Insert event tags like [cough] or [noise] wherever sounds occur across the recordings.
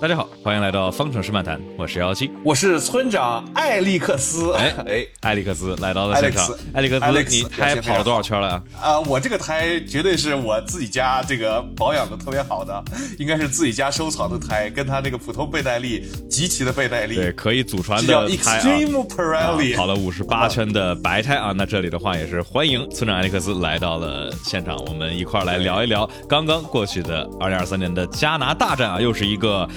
大家好，欢迎来到方程式漫谈，我是幺七，我是村长艾利克斯。哎哎，艾利克斯来到了现场。艾利克斯，你胎跑了多少圈了呀？啊，我这个胎绝对是我自己家这个保养的特别好的，应该是自己家收藏的胎，跟他那个普通倍耐力极其的倍耐力，对，可以祖传的胎啊。跑了五十八圈的白胎啊，那这里的话也是欢迎村长艾利克斯来到了现场，我们一块来聊一聊刚刚过去的二零二三年的加拿大站啊，又是一个。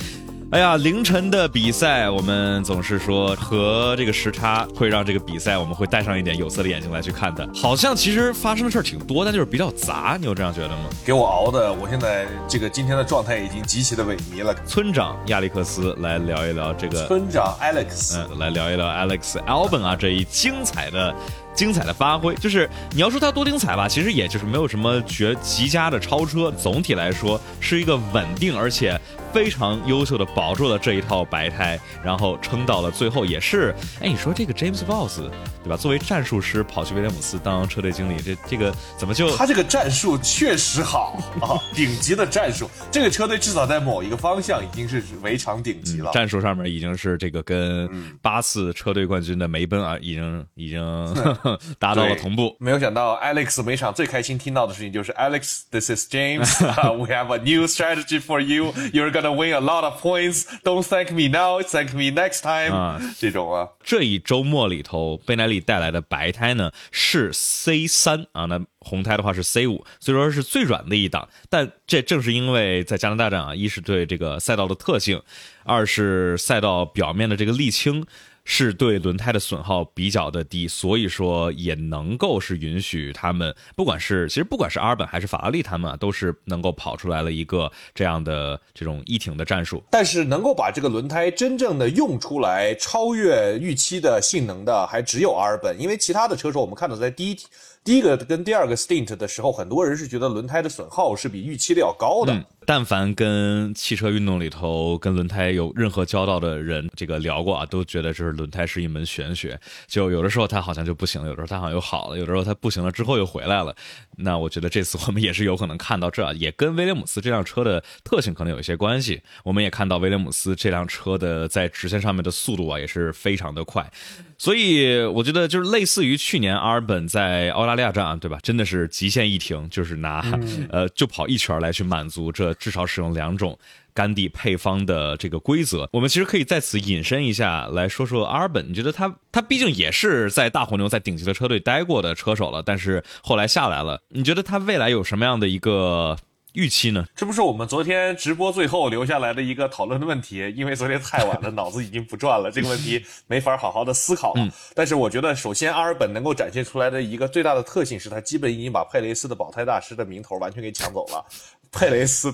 哎呀，凌晨的比赛，我们总是说和这个时差会让这个比赛，我们会戴上一点有色的眼睛来去看的。好像其实发生的事儿挺多，但就是比较杂。你有这样觉得吗？给我熬的，我现在这个今天的状态已经极其的萎靡了。村长亚历克斯来聊一聊这个。村长 Alex，嗯，来聊一聊 Alex Albon 啊这一精彩的。精彩的发挥，就是你要说它多精彩吧，其实也就是没有什么绝极佳的超车。总体来说是一个稳定而且非常优秀的保住了这一套白胎，然后撑到了最后也是。哎，你说这个 James Boss 对吧？作为战术师跑去威廉姆斯当车队经理，这这个怎么就他这个战术确实好啊，[laughs] 顶级的战术。这个车队至少在某一个方向已经是围场顶级了。战术上面已经是这个跟八次车队冠军的梅奔啊，已经已经。[laughs] 达到了同步。没有想到，Alex 每场最开心听到的事情就是：Alex，this is James. [laughs] We have a new strategy for you. You're gonna win a lot of points. Don't thank me now. Thank me next time. 啊，这种啊。这一周末里头，贝奈利带来的白胎呢是 C 三啊，那红胎的话是 C 五，所以说是最软的一档。但这正是因为在加拿大站啊，一是对这个赛道的特性，二是赛道表面的这个沥青。是对轮胎的损耗比较的低，所以说也能够是允许他们，不管是其实不管是阿尔本还是法拉利，他们啊都是能够跑出来了一个这样的这种一挺的战术。但是能够把这个轮胎真正的用出来，超越预期的性能的，还只有阿尔本，因为其他的车手我们看到在第一。第一个跟第二个 stint 的时候，很多人是觉得轮胎的损耗是比预期的要高的。但凡跟汽车运动里头跟轮胎有任何交道的人，这个聊过啊，都觉得就是轮胎是一门玄学。就有的时候它好像就不行了，有的时候它好像又好了，有的时候它不行了之后又回来了。那我觉得这次我们也是有可能看到这，也跟威廉姆斯这辆车的特性可能有一些关系。我们也看到威廉姆斯这辆车的在直线上面的速度啊，也是非常的快。所以我觉得就是类似于去年阿尔本在澳大利亚站，对吧？真的是极限一停，就是拿 [laughs] 呃就跑一圈来去满足这至少使用两种甘地配方的这个规则。我们其实可以在此引申一下来说说阿尔本。你觉得他他毕竟也是在大红牛在顶级的车队待过的车手了，但是后来下来了。你觉得他未来有什么样的一个？预期呢？这不是我们昨天直播最后留下来的一个讨论的问题，因为昨天太晚了，脑子已经不转了，这个问题没法好好的思考。嗯，但是我觉得，首先阿尔本能够展现出来的一个最大的特性是，他基本已经把佩雷斯的保胎大师的名头完全给抢走了。佩雷斯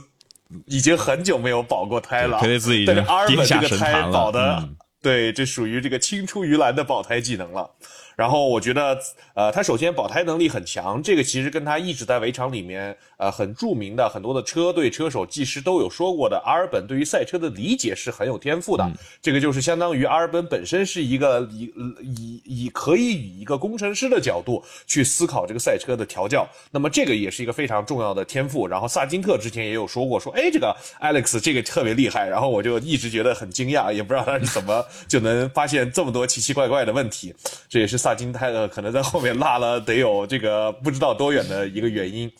已经很久没有保过胎了，佩雷斯已经本这个胎保的，对，这属于这个青出于蓝的保胎技能了。然后我觉得，呃，他首先保胎能力很强，这个其实跟他一直在围场里面，呃，很著名的很多的车队车手、技师都有说过的，阿尔本对于赛车的理解是很有天赋的。这个就是相当于阿尔本本身是一个以以以可以以一个工程师的角度去思考这个赛车的调教，那么这个也是一个非常重要的天赋。然后萨金特之前也有说过，说哎，这个 Alex 这个特别厉害，然后我就一直觉得很惊讶，也不知道他是怎么就能发现这么多奇奇怪怪的问题，这也是萨。大金泰勒可能在后面落了得有这个不知道多远的一个原因，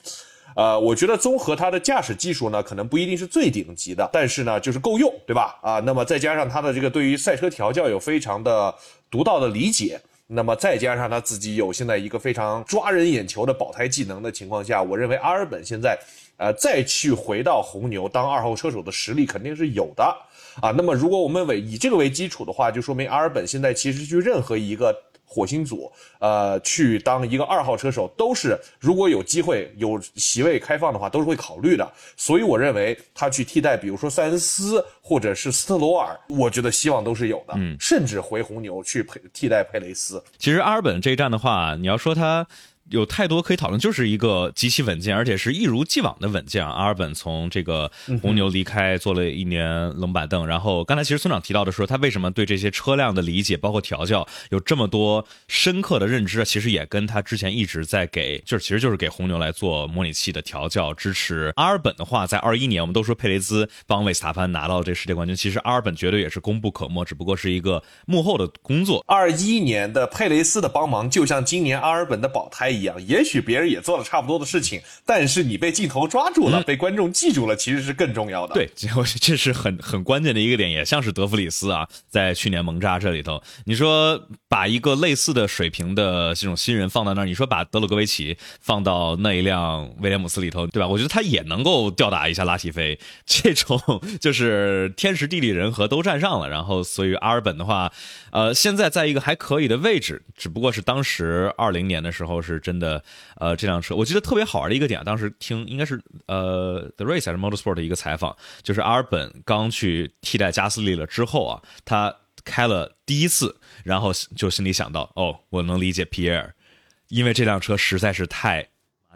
呃，我觉得综合他的驾驶技术呢，可能不一定是最顶级的，但是呢，就是够用，对吧？啊，那么再加上他的这个对于赛车调教有非常的独到的理解，那么再加上他自己有现在一个非常抓人眼球的保胎技能的情况下，我认为阿尔本现在呃再去回到红牛当二号车手的实力肯定是有的啊。那么如果我们为以这个为基础的话，就说明阿尔本现在其实去任何一个。火星组，呃，去当一个二号车手，都是如果有机会有席位开放的话，都是会考虑的。所以我认为他去替代，比如说塞恩斯或者是斯特罗尔，我觉得希望都是有的。嗯，甚至回红牛去配替代佩雷斯。其实阿尔本这一站的话，你要说他。有太多可以讨论，就是一个极其稳健，而且是一如既往的稳健。阿尔本从这个红牛离开，坐了一年冷板凳，然后刚才其实村长提到的说，他为什么对这些车辆的理解，包括调教有这么多深刻的认知，其实也跟他之前一直在给，就是其实就是给红牛来做模拟器的调教支持。阿尔本的话，在二一年，我们都说佩雷兹帮维斯塔潘拿到这世界冠军，其实阿尔本绝对也是功不可没，只不过是一个幕后的工作。二一年的佩雷斯的帮忙，就像今年阿尔本的保胎一样，也许别人也做了差不多的事情，但是你被镜头抓住了，被观众记住了，其实是更重要的。对，这是很很关键的一个点，也像是德弗里斯啊，在去年蒙扎这里头，你说把一个类似的水平的这种新人放到那儿，你说把德鲁格维奇放到那一辆威廉姆斯里头，对吧？我觉得他也能够吊打一下拉提菲，这种就是天时地利人和都占上了。然后，所以阿尔本的话，呃，现在在一个还可以的位置，只不过是当时二零年的时候是真的，呃，这辆车我记得特别好玩的一个点，当时听应该是呃 The Race 还是 Motorsport 的一个采访，就是阿尔本刚去替代加斯利了之后啊，他开了第一次，然后就心里想到，哦，我能理解皮埃尔，因为这辆车实在是太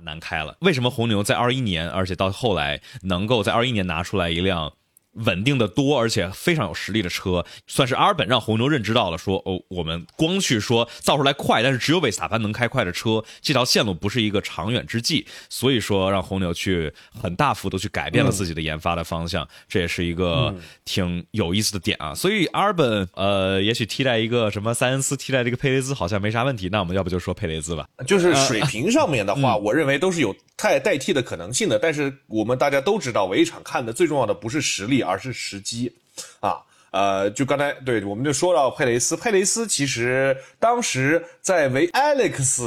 难开了。为什么红牛在二一年，而且到后来能够在二一年拿出来一辆？稳定的多，而且非常有实力的车，算是阿尔本让红牛认知到了，说哦，我们光去说造出来快，但是只有维斯塔潘能开快的车，这条线路不是一个长远之计，所以说让红牛去很大幅度去改变了自己的研发的方向，这也是一个挺有意思的点啊。所以阿尔本呃，也许替代一个什么塞恩斯，替代这个佩雷兹好像没啥问题，那我们要不就说佩雷兹吧？就是水平上面的话，我认为都是有代代替的可能性的，但是我们大家都知道，围场看的最重要的不是实力。而是时机，啊，呃，就刚才对，我们就说到佩雷斯，佩雷斯其实当时在为 Alex，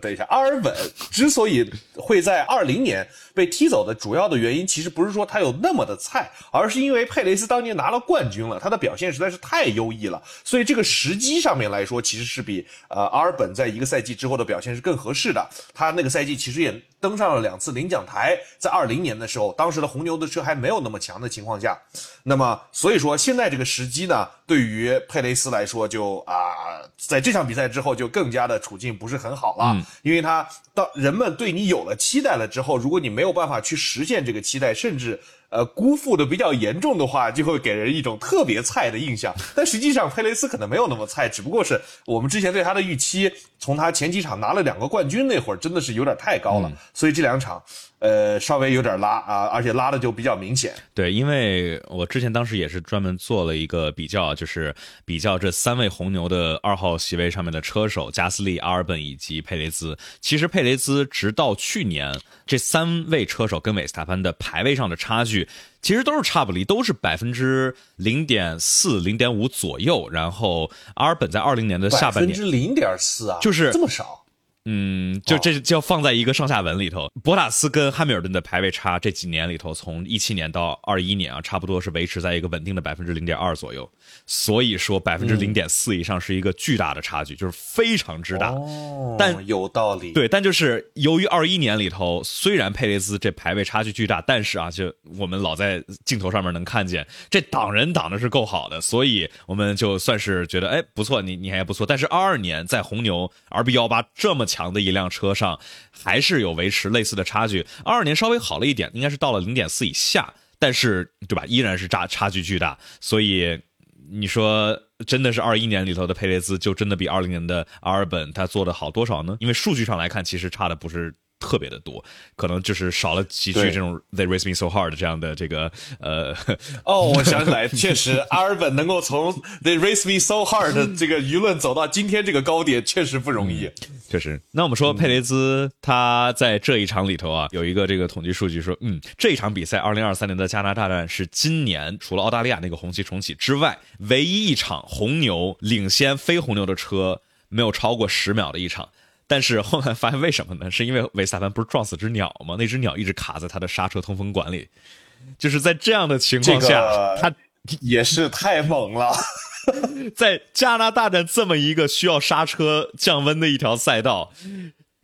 等一下，阿尔本之所以会在二零年被踢走的主要的原因，其实不是说他有那么的菜，而是因为佩雷斯当年拿了冠军了，他的表现实在是太优异了，所以这个时机上面来说，其实是比呃阿尔本在一个赛季之后的表现是更合适的。他那个赛季其实也。登上了两次领奖台，在二零年的时候，当时的红牛的车还没有那么强的情况下，那么所以说现在这个时机呢，对于佩雷斯来说，就啊，在这场比赛之后就更加的处境不是很好了，因为他当人们对你有了期待了之后，如果你没有没有办法去实现这个期待，甚至。呃，辜负的比较严重的话，就会给人一种特别菜的印象。但实际上，佩雷斯可能没有那么菜，只不过是我们之前对他的预期，从他前几场拿了两个冠军那会儿，真的是有点太高了。所以这两场。呃，稍微有点拉啊，而且拉的就比较明显。对，因为我之前当时也是专门做了一个比较，就是比较这三位红牛的二号席位上面的车手，加斯利、阿尔本以及佩雷兹。其实佩雷兹直到去年，这三位车手跟韦斯塔潘的排位上的差距，其实都是差不离，都是百分之零点四、零点五左右。然后阿尔本在二零年的下半年，百分之零点四啊，就是这么少。嗯，就这就要放在一个上下文里头。博塔斯跟汉密尔顿的排位差这几年里头，从一七年到二一年啊，差不多是维持在一个稳定的百分之零点二左右。所以说百分之零点四以上是一个巨大的差距，就是非常之大。哦，但有道理。对，但就是由于二一年里头，虽然佩雷兹这排位差距巨大，但是啊，就我们老在镜头上面能看见这挡人挡的是够好的，所以我们就算是觉得哎不错，你你还不错。但是二二年在红牛 RB 幺八这么强。强的一辆车上，还是有维持类似的差距。二二年稍微好了一点，应该是到了零点四以下，但是对吧，依然是差差距巨大。所以你说，真的是二一年里头的佩雷兹，就真的比二零年的阿尔本他做的好多少呢？因为数据上来看，其实差的不是。特别的多，可能就是少了几句这种 "They raise me so hard" 这样的这个呃哦，我想起来，[laughs] 确实阿尔本能够从 "They raise me so hard" 这个舆论走到今天这个高点，确实不容易。确实，那我们说佩雷兹他在这一场里头啊，有一个这个统计数据说，嗯，这一场比赛二零二三年的加拿大站是今年除了澳大利亚那个红旗重启之外，唯一一场红牛领先非红牛的车没有超过十秒的一场。但是后来发现为什么呢？是因为维斯塔潘不是撞死只鸟吗？那只鸟一直卡在他的刹车通风管里，就是在这样的情况下，他也是太猛了。[laughs] 在加拿大的这么一个需要刹车降温的一条赛道，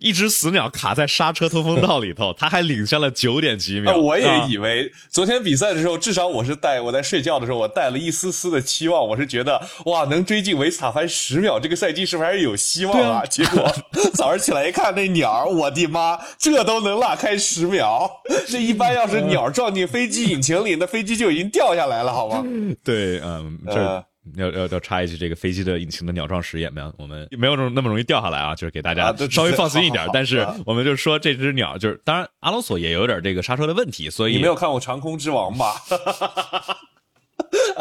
一只死鸟卡在刹车通风道里头，他还领先了九点几秒。[laughs] 我也以为昨天比赛的时候，至少我是带我在睡觉的时候，我带了一丝丝的期望，我是觉得哇，能追进维斯塔潘十秒，这个赛季是不是还是有希望啊？[laughs] 结果早上起来一看，那鸟，我的妈，这都能拉开十秒？[laughs] 这一般要是鸟撞进飞机引擎里，那飞机就已经掉下来了，好吗？对，嗯，这。要要要插一句，这个飞机的引擎的鸟撞实验没有，我们没有那么那么容易掉下来啊，就是给大家稍微放心一点。但是我们就说这只鸟，就是当然阿隆索也有点这个刹车的问题，所以你没有看过《长空之王》吧？[laughs]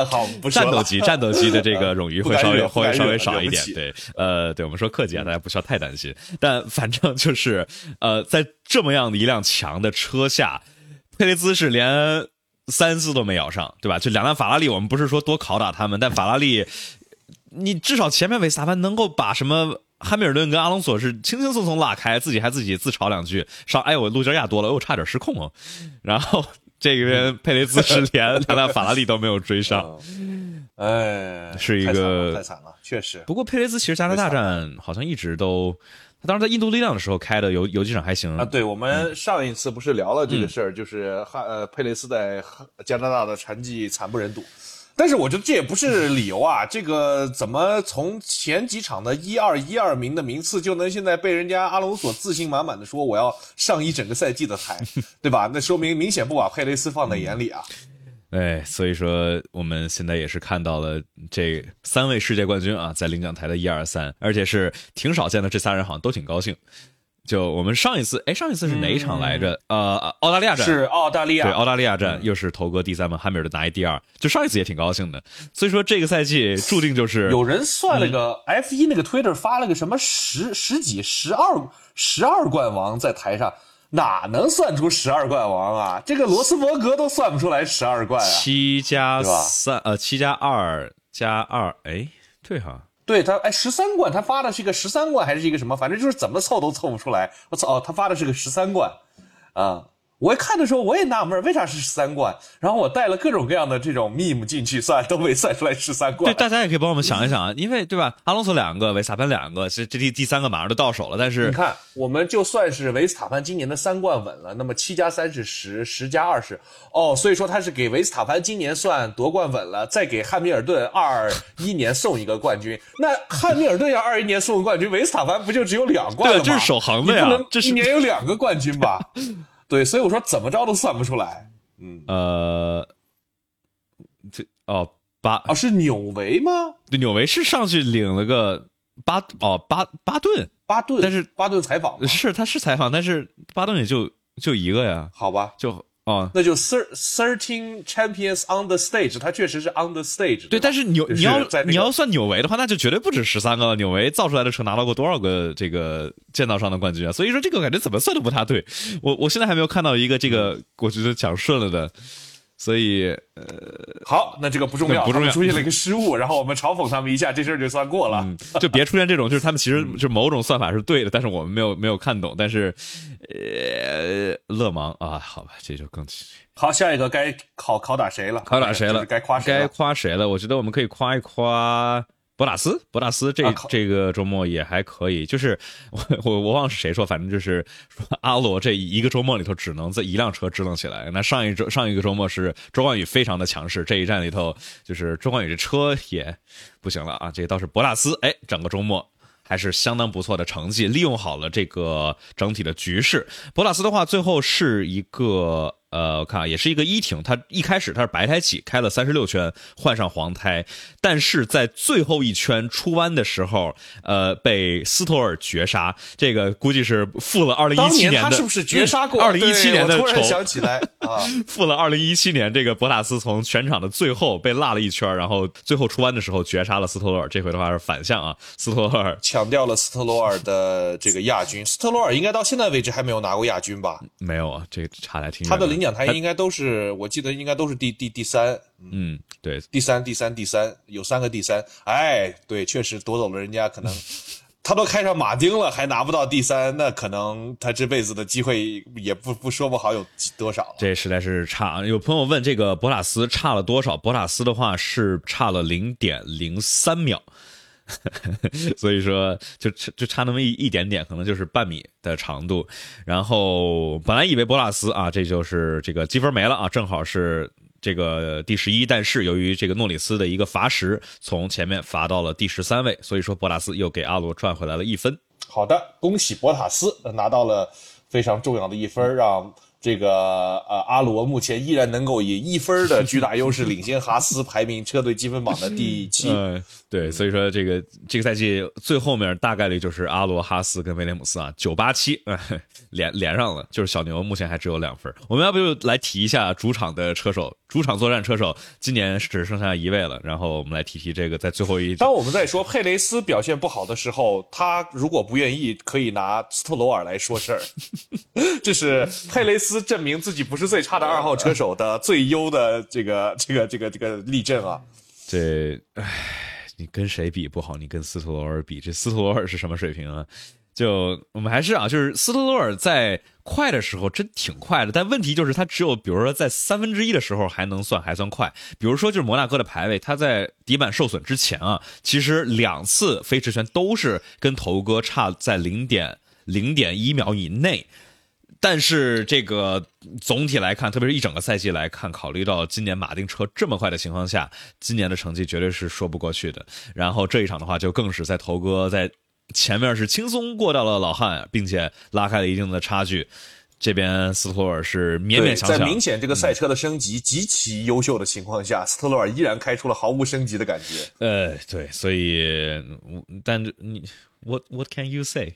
好，不战斗机战斗机的这个冗余会稍微会稍微少一点。对，呃，对我们说客气啊，大家不需要太担心。但反正就是呃，在这么样的一辆强的车下，佩雷兹是连。三次都没咬上，对吧？就两辆法拉利，我们不是说多拷打他们，但法拉利，你至少前面维斯塔潘能够把什么汉密尔顿跟阿隆索是轻轻松松拉开，自己还自己自嘲两句，上哎我路肩压多了，我差点失控哦。然后这边佩雷兹是连 [laughs] 两辆法拉利都没有追上，哎，是一个太惨了，确实。不过佩雷兹其实加拿大站好像一直都。他当时在印度力量的时候开的游游击场还行啊。对，我们上一次不是聊了这个事儿，就是哈呃佩雷斯在加拿大的成绩惨不忍睹。但是我觉得这也不是理由啊，这个怎么从前几场的一二一二名的名次就能现在被人家阿隆索自信满满的说我要上一整个赛季的台，对吧？那说明明显不把佩雷斯放在眼里啊。哎，所以说我们现在也是看到了这三位世界冠军啊，在领奖台的一二三，而且是挺少见的，这仨人好像都挺高兴。就我们上一次，哎，上一次是哪一场来着？呃，澳大利亚站是澳大利亚，对，澳大利亚站又是头哥第三嘛，汉密尔顿拿一第二，就上一次也挺高兴的。所以说这个赛季注定就是有人算了个 F 一那个 Twitter 发了个什么十十几十二十二冠王在台上。哪能算出十二冠王啊？这个罗斯伯格都算不出来十二冠啊！七加三，呃，七加二加二，哎，对哈，对他，哎，十三冠，他发的是一个十三冠还是一个什么？反正就是怎么凑都凑不出来。我操，哦，他发的是个十三冠，啊。我一看的时候，我也纳闷，为啥是十三冠？然后我带了各种各样的这种 meme 进去算，都没算出来十三冠。对，大家也可以帮我们想一想啊，因为对吧？阿隆索两个，维斯塔潘两个，这这第第三个马上就到手了。但是你看，我们就算是维斯塔潘今年的三冠稳了，那么七加三是十，十加二十，哦，所以说他是给维斯塔潘今年算夺冠稳了，再给汉密尔顿二一年送一个冠军。那汉密尔顿要二一年送个冠军，维斯塔潘不就只有两冠了吗？这是守恒的呀，这一年有两个冠军吧？[laughs] 对，所以我说怎么着都算不出来。嗯，呃，这哦巴哦是纽维吗？对，纽维是上去领了个巴哦巴巴顿巴顿，但是巴顿采访是他是采访，但是巴顿也就就一个呀。好吧，就。哦，那就 thirteen champions on the stage，他确实是 on the stage。对，但是纽你要你要算纽维的话，那就绝对不止十三个了。纽维造出来的车拿到过多少个这个建造商的冠军啊？所以说这个感觉怎么算都不太对。我我现在还没有看到一个这个我觉得讲顺了的。所以，呃，好，那这个不重要，不重要，出现了一个失误，[laughs] 然后我们嘲讽他们一下，这事儿就算过了，就别出现这种，就是他们其实就某种算法是对的，但是我们没有没有看懂，但是，呃，勒芒啊，好吧，这就更好，下一个该考考打谁了？考打谁了？该夸谁该夸谁了？我觉得我们可以夸一夸。博纳斯，博纳斯这这个周末也还可以，就是 [laughs] 我我我忘了是谁说，反正就是说 [laughs] 阿罗这一个周末里头只能在一辆车支棱起来。那上一周上一个周末是周冠宇非常的强势，这一站里头就是周冠宇这车也不行了啊。这倒是博纳斯，哎，整个周末还是相当不错的成绩，利用好了这个整体的局势。博纳斯的话，最后是一个。呃，我看啊，也是一个一挺，它一开始它是白胎起，开了三十六圈，换上黄胎，但是在最后一圈出弯的时候，呃，被斯托尔绝杀，这个估计是负了 [laughs] 二零一七年的，他是不是绝杀过？[laughs] 二零一七年的仇，想起来啊，[laughs] 负了二零一七年这个博塔斯从全场的最后被落了一圈，然后最后出弯的时候绝杀了斯托尔，这回的话是反向啊，斯托尔抢掉了斯特罗尔的这个亚军，斯特罗尔应该到现在为止还没有拿过亚军吧？没有啊，这差的挺远。他的领奖台应该都是，我记得应该都是第第第三，嗯，对，第三第三第三，有三个第三，哎，对，确实夺走了人家，可能他都开上马丁了，还拿不到第三，那可能他这辈子的机会也不不说不好有多少。这实在是差。有朋友问这个博塔斯差了多少？博塔斯的话是差了零点零三秒。[laughs] 所以说就就差那么一一点点，可能就是半米的长度。然后本来以为博拉斯啊，这就是这个积分没了啊，正好是这个第十一，但是由于这个诺里斯的一个罚时，从前面罚到了第十三位，所以说博拉斯又给阿罗赚回来了一分。好的，恭喜博塔斯拿到了非常重要的一分，让。这个呃，阿罗目前依然能够以一分的巨大优势领先哈斯，排名车队积分榜的第七。嗯，对，所以说这个这个赛季最后面大概率就是阿罗、哈斯跟威廉姆斯啊，九八七连连上了，就是小牛目前还只有两分。我们要不就来提一下主场的车手，主场作战车手今年只剩下一位了。然后我们来提提这个在最后一。当我们在说佩雷斯表现不好的时候，他如果不愿意，可以拿斯特罗尔来说事儿。[laughs] 这是佩雷斯。证明自己不是最差的二号车手的最优的这个这个这个这个例证啊！这，唉，你跟谁比不好？你跟斯特罗尔比，这斯特罗尔是什么水平啊？就我们还是啊，就是斯特罗尔在快的时候真挺快的，但问题就是他只有比如说在三分之一的时候还能算还算快。比如说就是摩纳哥的排位，他在底板受损之前啊，其实两次飞驰圈都是跟头哥差在零点零点一秒以内。但是这个总体来看，特别是一整个赛季来看，考虑到今年马丁车这么快的情况下，今年的成绩绝对是说不过去的。然后这一场的话，就更是在头哥在前面是轻松过掉了老汉，并且拉开了一定的差距。这边斯特罗尔是勉勉强强，在明显这个赛车的升级极其优秀的情况下，斯特罗尔依然开出了毫无升级的感觉。呃，对，所以，但你，what what can you say？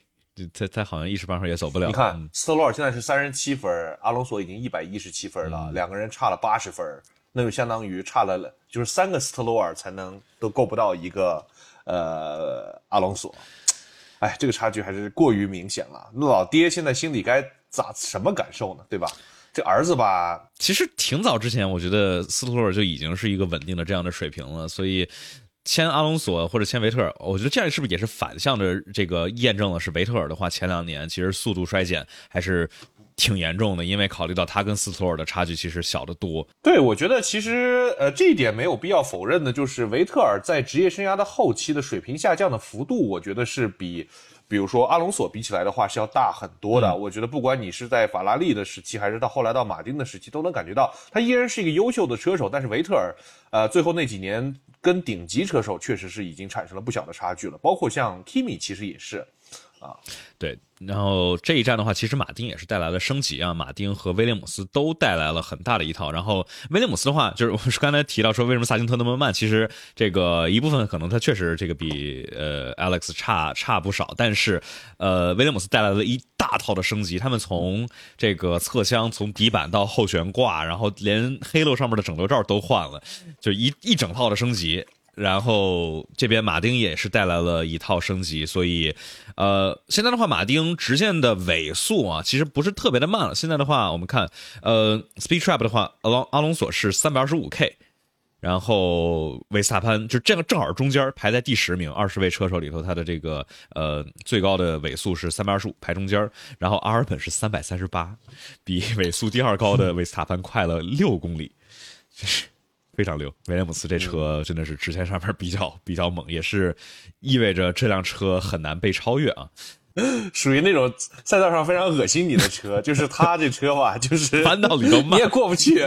他他好像一时半会儿也走不了。你看，斯特罗尔现在是三十七分，阿隆索已经一百一十七分了，两个人差了八十分，那就相当于差了，就是三个斯特罗尔才能都够不到一个呃阿隆索。哎，这个差距还是过于明显了。那老爹现在心里该咋什么感受呢？对吧？这儿子吧，其实挺早之前，我觉得斯特罗尔就已经是一个稳定的这样的水平了，所以。签阿隆索或者签维特尔，我觉得这样是不是也是反向的这个验证了？是维特尔的话，前两年其实速度衰减还是挺严重的，因为考虑到他跟斯托尔的差距其实小得多。对，我觉得其实呃这一点没有必要否认的，就是维特尔在职业生涯的后期的水平下降的幅度，我觉得是比比如说阿隆索比起来的话是要大很多的。我觉得不管你是在法拉利的时期，还是到后来到马丁的时期，都能感觉到他依然是一个优秀的车手。但是维特尔呃最后那几年。跟顶级车手确实是已经产生了不小的差距了，包括像 Kimi 其实也是，啊，对。然后这一站的话，其实马丁也是带来了升级啊，马丁和威廉姆斯都带来了很大的一套。然后威廉姆斯的话，就是我是刚才提到说，为什么萨金特那么慢？其实这个一部分可能他确实这个比呃 Alex 差差不少，但是呃威廉姆斯带来了一大套的升级，他们从这个侧箱、从底板到后悬挂，然后连黑漏上面的整流罩都换了，就一一整套的升级。然后这边马丁也是带来了一套升级，所以，呃，现在的话，马丁直线的尾速啊，其实不是特别的慢了。现在的话，我们看，呃，Speed Trap 的话，阿隆阿隆索是三百二十五 K，然后维斯塔潘就这个正好中间排在第十名，二十位车手里头，他的这个呃最高的尾速是三百二十五，排中间。然后阿尔本是三百三十八，比尾速第二高的维斯塔潘快了六公里，就是。非常溜，威廉姆斯这车真的是直线上面比较比较猛，也是意味着这辆车很难被超越啊。[laughs] 属于那种赛道上非常恶心你的车，就是他这车吧，就是 [laughs] 弯道里头 [laughs] 你也过不去，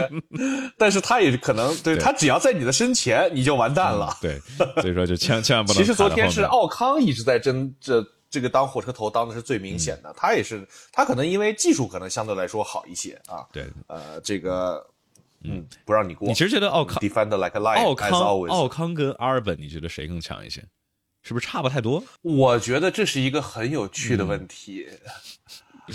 但是他也可能对他只要在你的身前你就完蛋了。对，所以说就千千万不能。其实昨天是奥康一直在争这这个当火车头当的是最明显的，他也是他可能因为技术可能相对来说好一些啊。对，呃，这个。嗯，不让你过。你其实觉得奥康 defend like a lion，奥康奥康跟阿尔本，你觉得谁更强一些？是不是差不太多？我觉得这是一个很有趣的问题。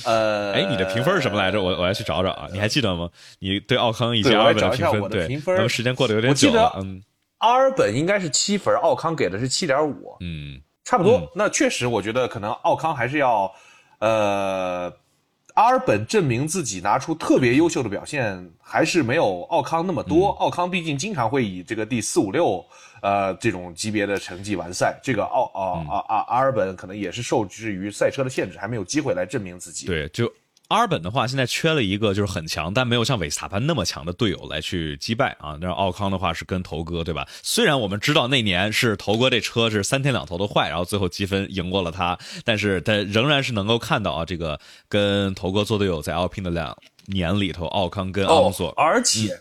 呃，哎，你的评分是什么来着？我我要去找找啊。你还记得吗？你对奥康以及阿尔本的评分？对咱们时间过得有点久了。嗯，阿尔本应该是七分，奥康给的是七点五。嗯，差不多。那确实，我觉得可能奥康还是要呃。阿尔本证明自己拿出特别优秀的表现，还是没有奥康那么多。奥康毕竟经常会以这个第四五六，呃，这种级别的成绩完赛。这个奥啊啊啊阿尔本可能也是受制于赛车的限制，还没有机会来证明自己。对，就阿尔本的话，现在缺了一个就是很强，但没有像韦斯塔潘那么强的队友来去击败啊。那奥康的话是跟头哥，对吧？虽然我们知道那年是头哥这车是三天两头的坏，然后最后积分赢过了他，但是他仍然是能够看到啊，这个跟头哥做队友在 Alpine 的两年里头，奥康跟阿隆索，而且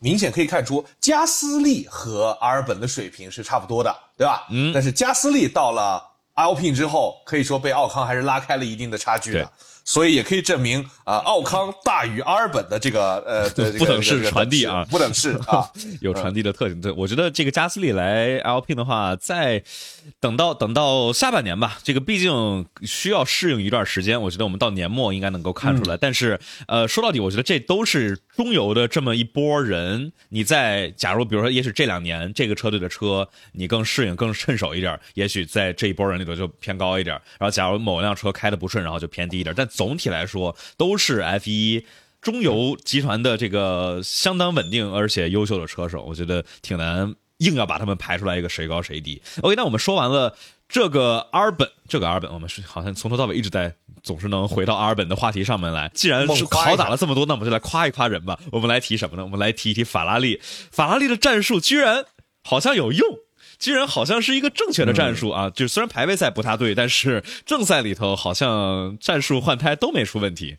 明显可以看出加斯利和阿尔本的水平是差不多的，对吧？嗯。但是加斯利到了 Alpine 之后，可以说被奥康还是拉开了一定的差距的。所以也可以证明啊，奥康大于阿尔本的这个呃，[laughs] 不等式传递啊，不等式啊，[laughs] 有传递的特性。对，我觉得这个加斯利来 L P 的话，在等到等到下半年吧，这个毕竟需要适应一段时间。我觉得我们到年末应该能够看出来。但是呃，说到底，我觉得这都是中游的这么一波人。你在假如比如说，也许这两年这个车队的车你更适应、更趁手一点，也许在这一波人里头就偏高一点。然后假如某辆车开的不顺，然后就偏低一点。但总体来说，都是 F 一中游集团的这个相当稳定而且优秀的车手，我觉得挺难硬要把他们排出来一个谁高谁低。OK，那我们说完了这个阿尔本，这个阿尔本，我们是好像从头到尾一直在总是能回到阿尔本的话题上面来。既然是拷打了这么多，那我们就来夸一夸人吧。我们来提什么呢？我们来提一提法拉利，法拉利的战术居然好像有用。居然好像是一个正确的战术啊！就虽然排位赛不太对，但是正赛里头好像战术换胎都没出问题，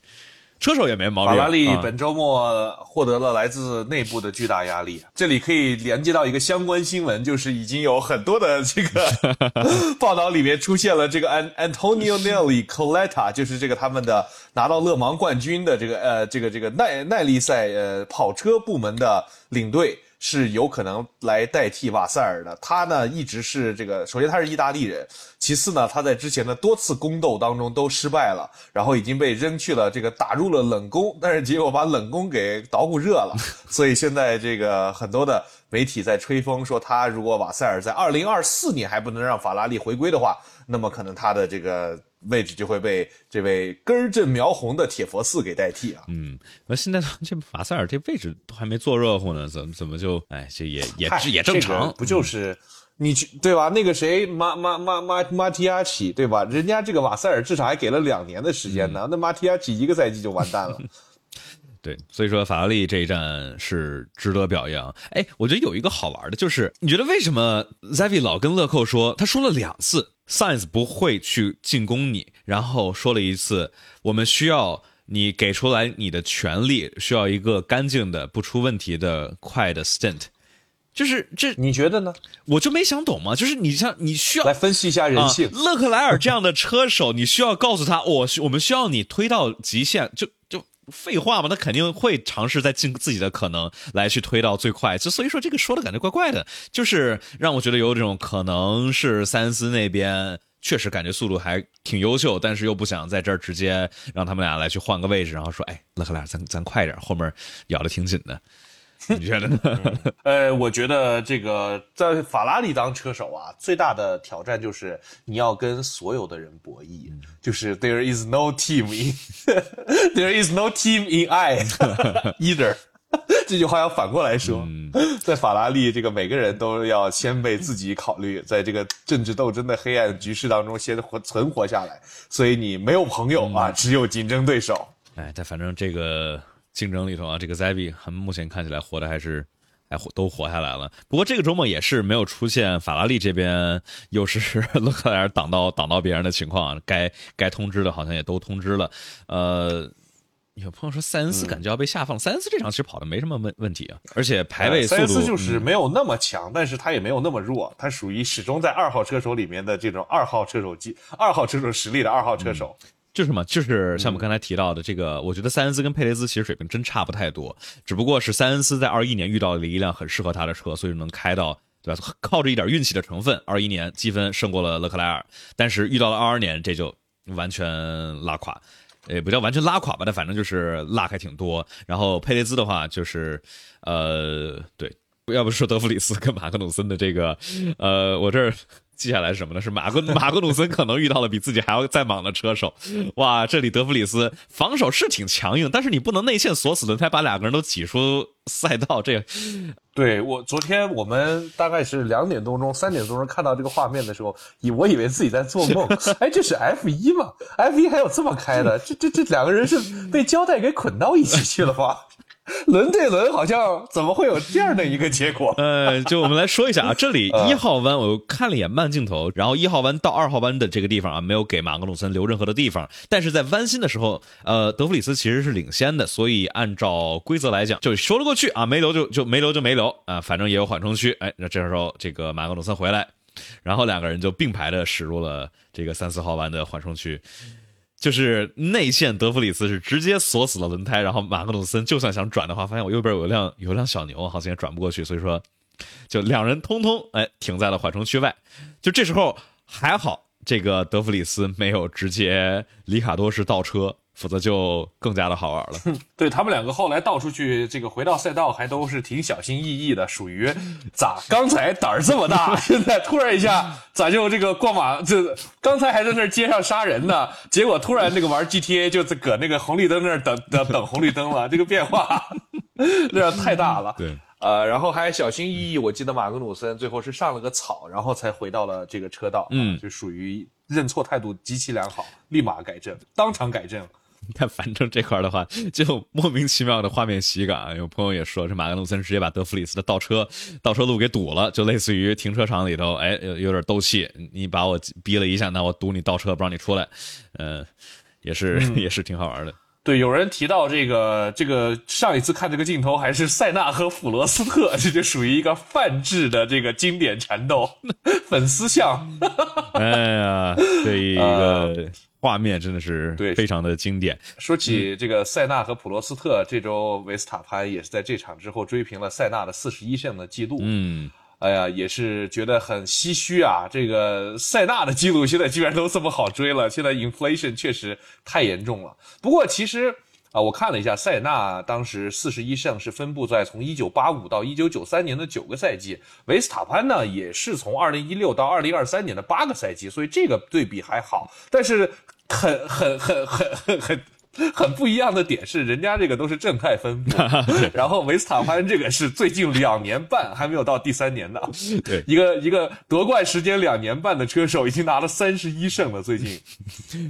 车手也没毛病。法拉利本周末获得了来自内部的巨大压力，这里可以连接到一个相关新闻，就是已经有很多的这个 [laughs] 报道里面出现了这个 Antonio Nelly Coletta，就是这个他们的拿到勒芒冠军的这个呃这个这个耐耐力赛呃跑车部门的领队。是有可能来代替瓦塞尔的。他呢，一直是这个，首先他是意大利人，其次呢，他在之前的多次宫斗当中都失败了，然后已经被扔去了这个打入了冷宫，但是结果把冷宫给捣鼓热了，所以现在这个很多的媒体在吹风说，他如果瓦塞尔在二零二四年还不能让法拉利回归的话，那么可能他的这个。位置就会被这位根正苗红的铁佛寺给代替啊！嗯，那现在这马塞尔这位置都还没坐热乎呢，怎么怎么就哎，这也也也正常，不就是你去对吧？那个谁马马马马马提亚奇对吧？人家这个瓦塞尔至少还给了两年的时间呢，那马提亚奇一个赛季就完蛋了。[laughs] 对，所以说法拉利这一站是值得表扬。哎，我觉得有一个好玩的，就是你觉得为什么 Zavi 老跟乐扣说，他说了两次 Science 不会去进攻你，然后说了一次，我们需要你给出来你的权利，需要一个干净的、不出问题的快的 Stint。就是这，你觉得呢？我就没想懂嘛。就是你像你需要来分析一下人性，[laughs] 勒克莱尔这样的车手，你需要告诉他，我我们需要你推到极限，就就。废话嘛，他肯定会尝试在尽自己的可能来去推到最快，就所以说这个说的感觉怪怪的，就是让我觉得有这种可能是三思那边确实感觉速度还挺优秀，但是又不想在这儿直接让他们俩来去换个位置，然后说，哎，乐克莱尔，咱咱快点，后面咬的挺紧的。[laughs] 你觉得呢？[laughs] 呃，我觉得这个在法拉利当车手啊，最大的挑战就是你要跟所有的人博弈，就是 there is no team in [laughs] there is no team in I either。这句话要反过来说，在法拉利，这个每个人都要先为自己考虑，在这个政治斗争的黑暗局势当中先活存活下来，所以你没有朋友啊，只有竞争对手。哎，但反正这个。竞争里头啊，这个 Zabi 还目前看起来活的还是还活都活下来了。不过这个周末也是没有出现法拉利这边又是 [laughs] 勒克莱尔挡到挡到别人的情况，该该通知的好像也都通知了。呃，有朋友说塞恩斯感觉要被下放，塞恩斯这场其实跑的没什么问问题啊，而且排位速度。塞恩斯就是没有那么强，但是他也没有那么弱，他属于始终在二号车手里面的这种二号车手级、二号车手实力的二号车手。就是嘛，就是像我们刚才提到的这个，我觉得塞恩斯跟佩雷兹其实水平真差不太多，只不过是塞恩斯在二一年遇到了一辆很适合他的车，所以能开到，对吧？[laughs] 靠着一点运气的成分，二一年积分胜过了勒克莱尔，但是遇到了二二年，这就完全拉垮，也不叫完全拉垮吧，但反正就是落开挺多。然后佩雷兹的话，就是呃，对，要不说德弗里斯跟马克努森的这个，呃，我这儿。接下来是什么呢？是马格 [laughs] 马格努森可能遇到了比自己还要再莽的车手，哇！这里德弗里斯防守是挺强硬，但是你不能内线锁死轮胎，把两个人都挤出赛道，这对我昨天我们大概是两点多钟、三点多钟看到这个画面的时候，以我以为自己在做梦。[laughs] 哎，这是 F 一吗？F 一还有这么开的？这这这两个人是被胶带给捆到一起去了吗？[laughs] 轮对轮，好像怎么会有这样的一个结果？[laughs] 呃，就我们来说一下啊，这里 [laughs] 一号弯我看了一眼慢镜头，然后一号弯到二号弯的这个地方啊，没有给马格努森留任何的地方，但是在弯心的时候，呃，德弗里斯其实是领先的，所以按照规则来讲，就说了过去啊，没留就就没留就没留啊，反正也有缓冲区，哎，那这时候这个马格努森回来，然后两个人就并排的驶入了这个三四号弯的缓冲区。就是内线，德弗里斯是直接锁死了轮胎，然后马克鲁森就算想转的话，发现我右边有一辆有一辆小牛，好像也转不过去，所以说，就两人通通哎停在了缓冲区外。就这时候还好，这个德弗里斯没有直接里卡多是倒车。否则就更加的好玩了。对他们两个后来倒出去，这个回到赛道还都是挺小心翼翼的，属于咋？刚才胆儿这么大，[laughs] 现在突然一下咋就这个过马？这刚才还在那街上杀人呢，结果突然那个玩 GTA 就搁那个红绿灯那儿等等等红绿灯了，[laughs] 这个变化 [laughs] 那太大了。对，呃，然后还小心翼翼，我记得马格努森最后是上了个草，然后才回到了这个车道。嗯，就属于认错态度极其良好，立马改正，当场改正。[laughs] 但反正这块的话，就莫名其妙的画面喜感。有朋友也说，这马格努森直接把德弗里斯的倒车倒车路给堵了，就类似于停车场里头，哎，有有点斗气。你把我逼了一下，那我堵你倒车，不让你出来。嗯，也是也是挺好玩的。[laughs] 对，有人提到这个这个上一次看这个镜头还是塞纳和普罗斯特，这就属于一个泛制的这个经典缠斗，[laughs] 粉丝像。哎呀，这一个。画面真的是对非常的经典。说起这个塞纳和普罗斯特，这周维斯塔潘也是在这场之后追平了塞纳的四十一胜的记录。嗯，哎呀，也是觉得很唏嘘啊！这个塞纳的记录现在居然都这么好追了，现在 inflation 确实太严重了。不过其实。啊，我看了一下，塞纳当时四十一胜是分布在从一九八五到一九九三年的九个赛季，维斯塔潘呢也是从二零一六到二零二三年的八个赛季，所以这个对比还好，但是很很很很很很。[laughs] 很不一样的点是，人家这个都是正态分布，然后维斯塔潘这个是最近两年半还没有到第三年的，对，一个一个夺冠时间两年半的车手已经拿了三十一胜了，最近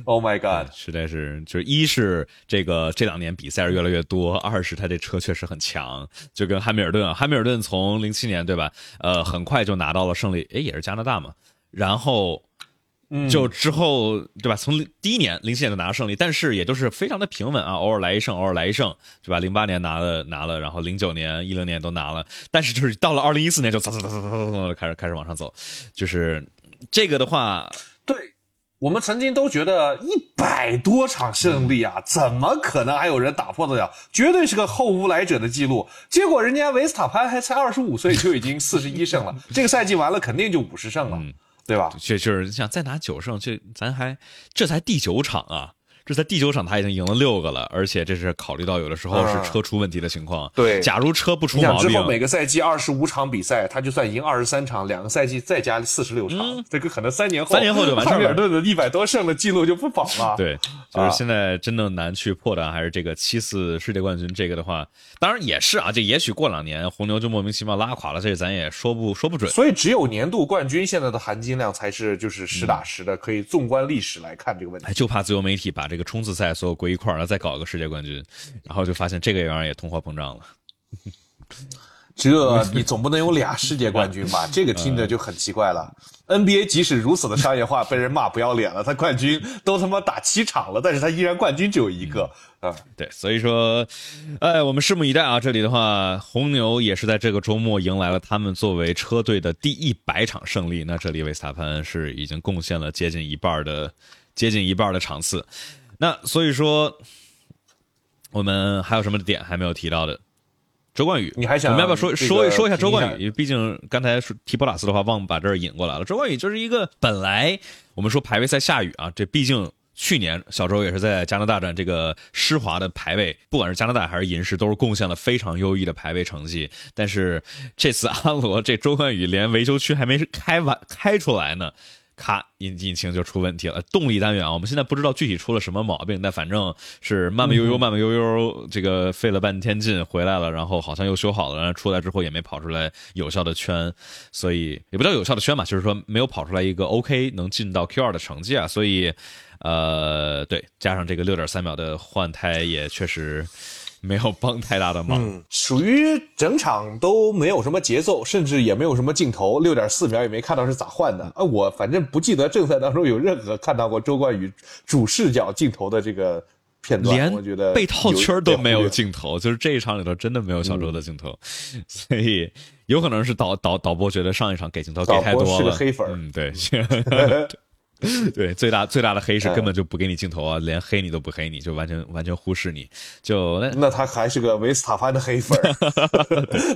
，Oh my God，[laughs] 实在是就是一是这个这两年比赛是越来越多，二是他这车确实很强，就跟汉密尔顿，汉密尔顿从零七年对吧，呃，很快就拿到了胜利，诶，也是加拿大嘛，然后。就之后对吧？从第一年零七年就拿了胜利，但是也都是非常的平稳啊，偶尔来一胜，偶尔来一胜，对吧？零八年拿了拿了，然后零九年、一零年都拿了，但是就是到了二零一四年就嗖嗖嗖嗖嗖嗖开始开始往上走，就是这个的话，对我们曾经都觉得一百多场胜利啊，怎么可能还有人打破得了？绝对是个后无来者的记录。结果人家维斯塔潘还才二十五岁就已经四十一胜了，[laughs] 这个赛季完了肯定就五十胜了。对吧？就就是你想再拿九胜，这咱还这才第九场啊。这在第九场他已经赢了六个了，而且这是考虑到有的时候是车出问题的情况。对，假如车不出毛病，之后每个赛季二十五场比赛，他就算赢二十三场，两个赛季再加四十六场，这个可能三年后，三年后就完事儿了。汉密尔顿的一百多胜的记录就不保了。对，就是现在真的难去破的还是这个七次世界冠军。这个的话，当然也是啊，这也许过两年红牛就莫名其妙拉垮了，这咱也说不说不准。所以只有年度冠军现在的含金量才是就是实打实的，可以纵观历史来看这个问题。就怕自由媒体把这个冲刺赛所有。归一块儿，然后再搞一个世界冠军，然后就发现这个玩意儿也通货膨胀了。这你总不能有俩世界冠军吧？这个听着就很奇怪了。NBA 即使如此的商业化，被人骂不要脸了，他冠军都他妈打七场了，但是他依然冠军只有一个啊。对，所以说，哎，我们拭目以待啊。这里的话，红牛也是在这个周末迎来了他们作为车队的第一百场胜利。那这里维斯塔潘是已经贡献了接近一半的接近一半的场次。那所以说，我们还有什么点还没有提到的？周冠宇，你还想我们要不要说说说一下周冠宇？毕竟刚才提博拉斯的话，忘把这儿引过来了。周冠宇就是一个本来我们说排位赛下雨啊，这毕竟去年小周也是在加拿大站这个施华的排位，不管是加拿大还是银石，都是贡献了非常优异的排位成绩。但是这次阿罗这周冠宇连维修区还没开完开出来呢。咔，引引擎就出问题了。动力单元啊，我们现在不知道具体出了什么毛病，但反正是慢慢悠悠、慢慢悠悠，这个费了半天劲回来了，然后好像又修好了，然后出来之后也没跑出来有效的圈，所以也不叫有效的圈吧，就是说没有跑出来一个 OK 能进到 Q 二的成绩啊。所以，呃，对，加上这个六点三秒的换胎也确实。没有帮太大的忙，属于整场都没有什么节奏，甚至也没有什么镜头，六点四秒也没看到是咋换的啊！我反正不记得正赛当中有任何看到过周冠宇主视角镜头的这个片段，连我觉得被套圈都没有镜头，就是这一场里头真的没有小周的镜头，所以有可能是导导导播觉得上一场给镜头给太多了，是个黑粉，嗯，对。[laughs] [laughs] 对，最大最大的黑是根本就不给你镜头啊，连黑你都不黑你，就完全完全忽视你，就那那他还是个维斯塔潘的黑粉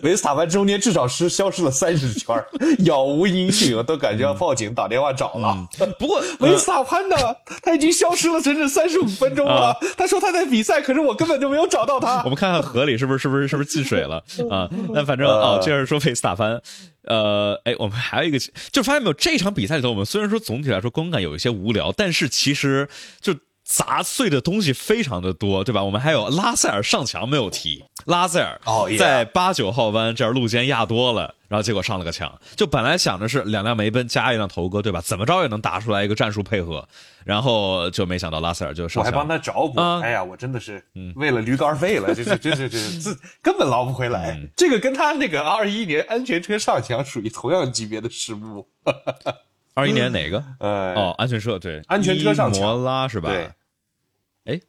维斯塔潘中间至少是消失了三十圈，杳无音讯，都感觉要报警打电话找了。不过 [laughs] 维斯塔潘呢，他已经消失了整整三十五分钟了。他说他在比赛，可是我根本就没有找到他。我们看看河里是不是是不是是不是进水了 [laughs] 啊？那反正哦，接着说维斯塔潘。呃，哎，我们还有一个，就发现没有，这场比赛里头，我们虽然说总体来说观感有一些无聊，但是其实就砸碎的东西非常的多，对吧？我们还有拉塞尔上墙没有提，拉塞尔在八九号弯这儿路肩压多了。然后结果上了个墙，就本来想着是两辆梅奔加一辆头哥，对吧？怎么着也能打出来一个战术配合，然后就没想到拉塞尔就上。我还帮他找补，哎呀，我真的是为了驴肝肺了，这是这是这是 [laughs] 根本捞不回来。这个跟他那个二一年安全车上墙属于同样级别的失误。二一年哪个？呃，哦，安全车对，安全车上，摩拉是吧？对。哎。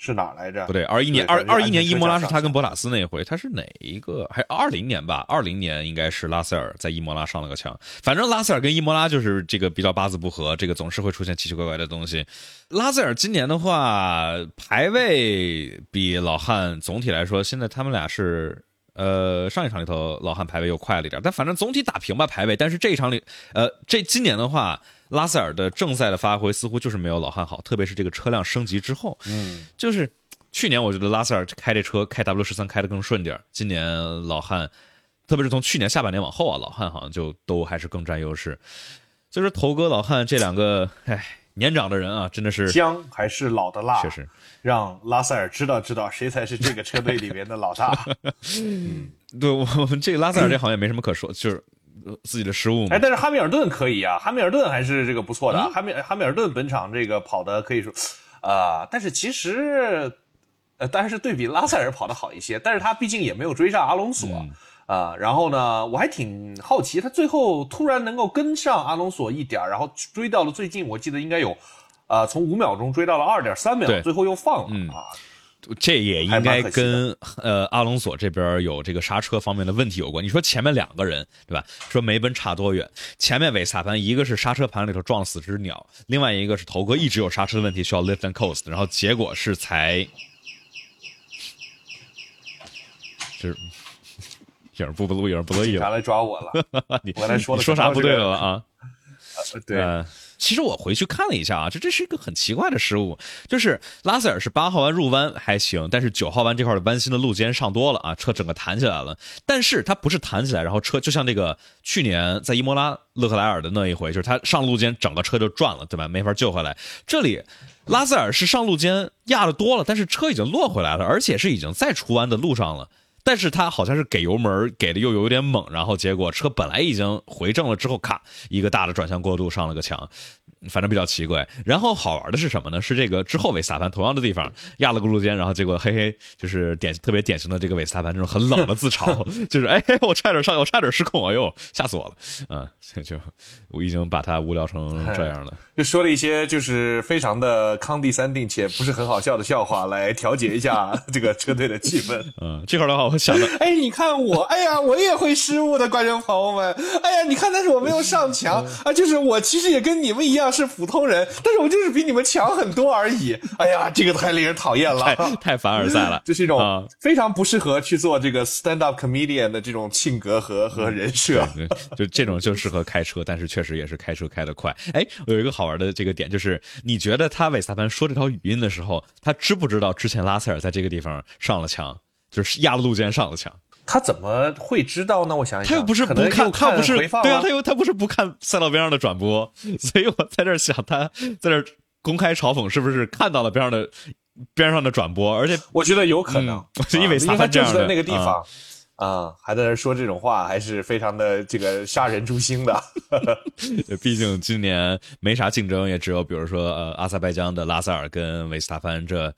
是哪来着？不对，二一年二二一年伊莫拉是他跟博塔斯那一回，他是哪一个？还二零年吧？二零年应该是拉塞尔在伊莫拉上了个墙。反正拉塞尔跟伊莫拉就是这个比较八字不合，这个总是会出现奇奇怪怪的东西。拉塞尔今年的话排位比老汉总体来说，现在他们俩是呃上一场里头老汉排位又快了一点，但反正总体打平吧排位。但是这一场里呃这今年的话。拉塞尔的正赛的发挥似乎就是没有老汉好，特别是这个车辆升级之后，嗯，就是去年我觉得拉塞尔开这车开 W 十三开的更顺点今年老汉，特别是从去年下半年往后啊，老汉好像就都还是更占优势。所以说头哥老汉这两个，哎，年长的人啊，真的是姜还是老的辣，确实让拉塞尔知道知道谁才是这个车队里面的老大。[laughs] 嗯，对我们这拉塞尔这好像也没什么可说，就是。自己的失误，哎，但是哈密尔顿可以啊，哈密尔顿还是这个不错的。哈密哈密尔顿本场这个跑的可以说，啊，但是其实，呃，但是对比拉塞尔跑的好一些，但是他毕竟也没有追上阿隆索啊。然后呢，我还挺好奇，他最后突然能够跟上阿隆索一点，然后追到了最近，我记得应该有，呃，从五秒钟追到了二点三秒，最后又放了啊。这也应该跟呃阿隆索这边有这个刹车方面的问题有关。你说前面两个人对吧？说梅奔差多远？前面韦萨潘一个是刹车盘里头撞死只鸟，另外一个是头哥一直有刹车的问题需要 lift and coast，然后结果是才就是有人不不录，有人不乐意了，来抓我了。[laughs] 你我来说你说啥不对了啊？对。其实我回去看了一下啊，这这是一个很奇怪的失误，就是拉塞尔是八号弯入弯还行，但是九号弯这块的弯心的路肩上多了啊，车整个弹起来了。但是它不是弹起来，然后车就像这个去年在伊莫拉勒克莱尔的那一回，就是他上路肩整个车就转了，对吧？没法救回来。这里拉塞尔是上路肩压的多了，但是车已经落回来了，而且是已经在出弯的路上了。但是他好像是给油门给的又有点猛，然后结果车本来已经回正了之后，咔一个大的转向过度上了个墙。反正比较奇怪，然后好玩的是什么呢？是这个之后韦斯塔潘同样的地方压了个路肩，然后结果嘿嘿，就是典特别典型的这个韦斯塔潘这种很冷的自嘲，[laughs] 就是哎，我差点上，我差点失控，哎呦，吓死我了，嗯，就我已经把他无聊成这样了，[laughs] 就说了一些就是非常的康帝三定且不是很好笑的笑话来调节一下这个车队的气氛。[laughs] 嗯，这块的话我想到，哎，你看我，哎呀，我也会失误的，观众朋友们，哎呀，你看，但是我没有上墙啊，就是我其实也跟你们一样。是普通人，但是我就是比你们强很多而已。哎呀，这个太令人讨厌了，太太凡尔赛了。[laughs] 就是一种非常不适合去做这个 stand up comedian 的这种性格和和人设。就这种就适合开车，但是确实也是开车开得快。哎，我有一个好玩的这个点就是，你觉得他韦萨潘说这条语音的时候，他知不知道之前拉塞尔在这个地方上了墙，就是压了路肩上了墙？他怎么会知道呢？我想想，他又不是不看，他不是对啊，他又他不是不看赛道边上的转播，[laughs] 所以我在这想，他在这公开嘲讽是不是看到了边上的边上的转播？而且我觉得有可能，[laughs] 因为他就是在那个地方。啊，还在那说这种话，还是非常的这个杀人诛心的。[laughs] 毕竟今年没啥竞争，也只有比如说呃，阿塞拜疆的拉塞尔跟维斯塔潘这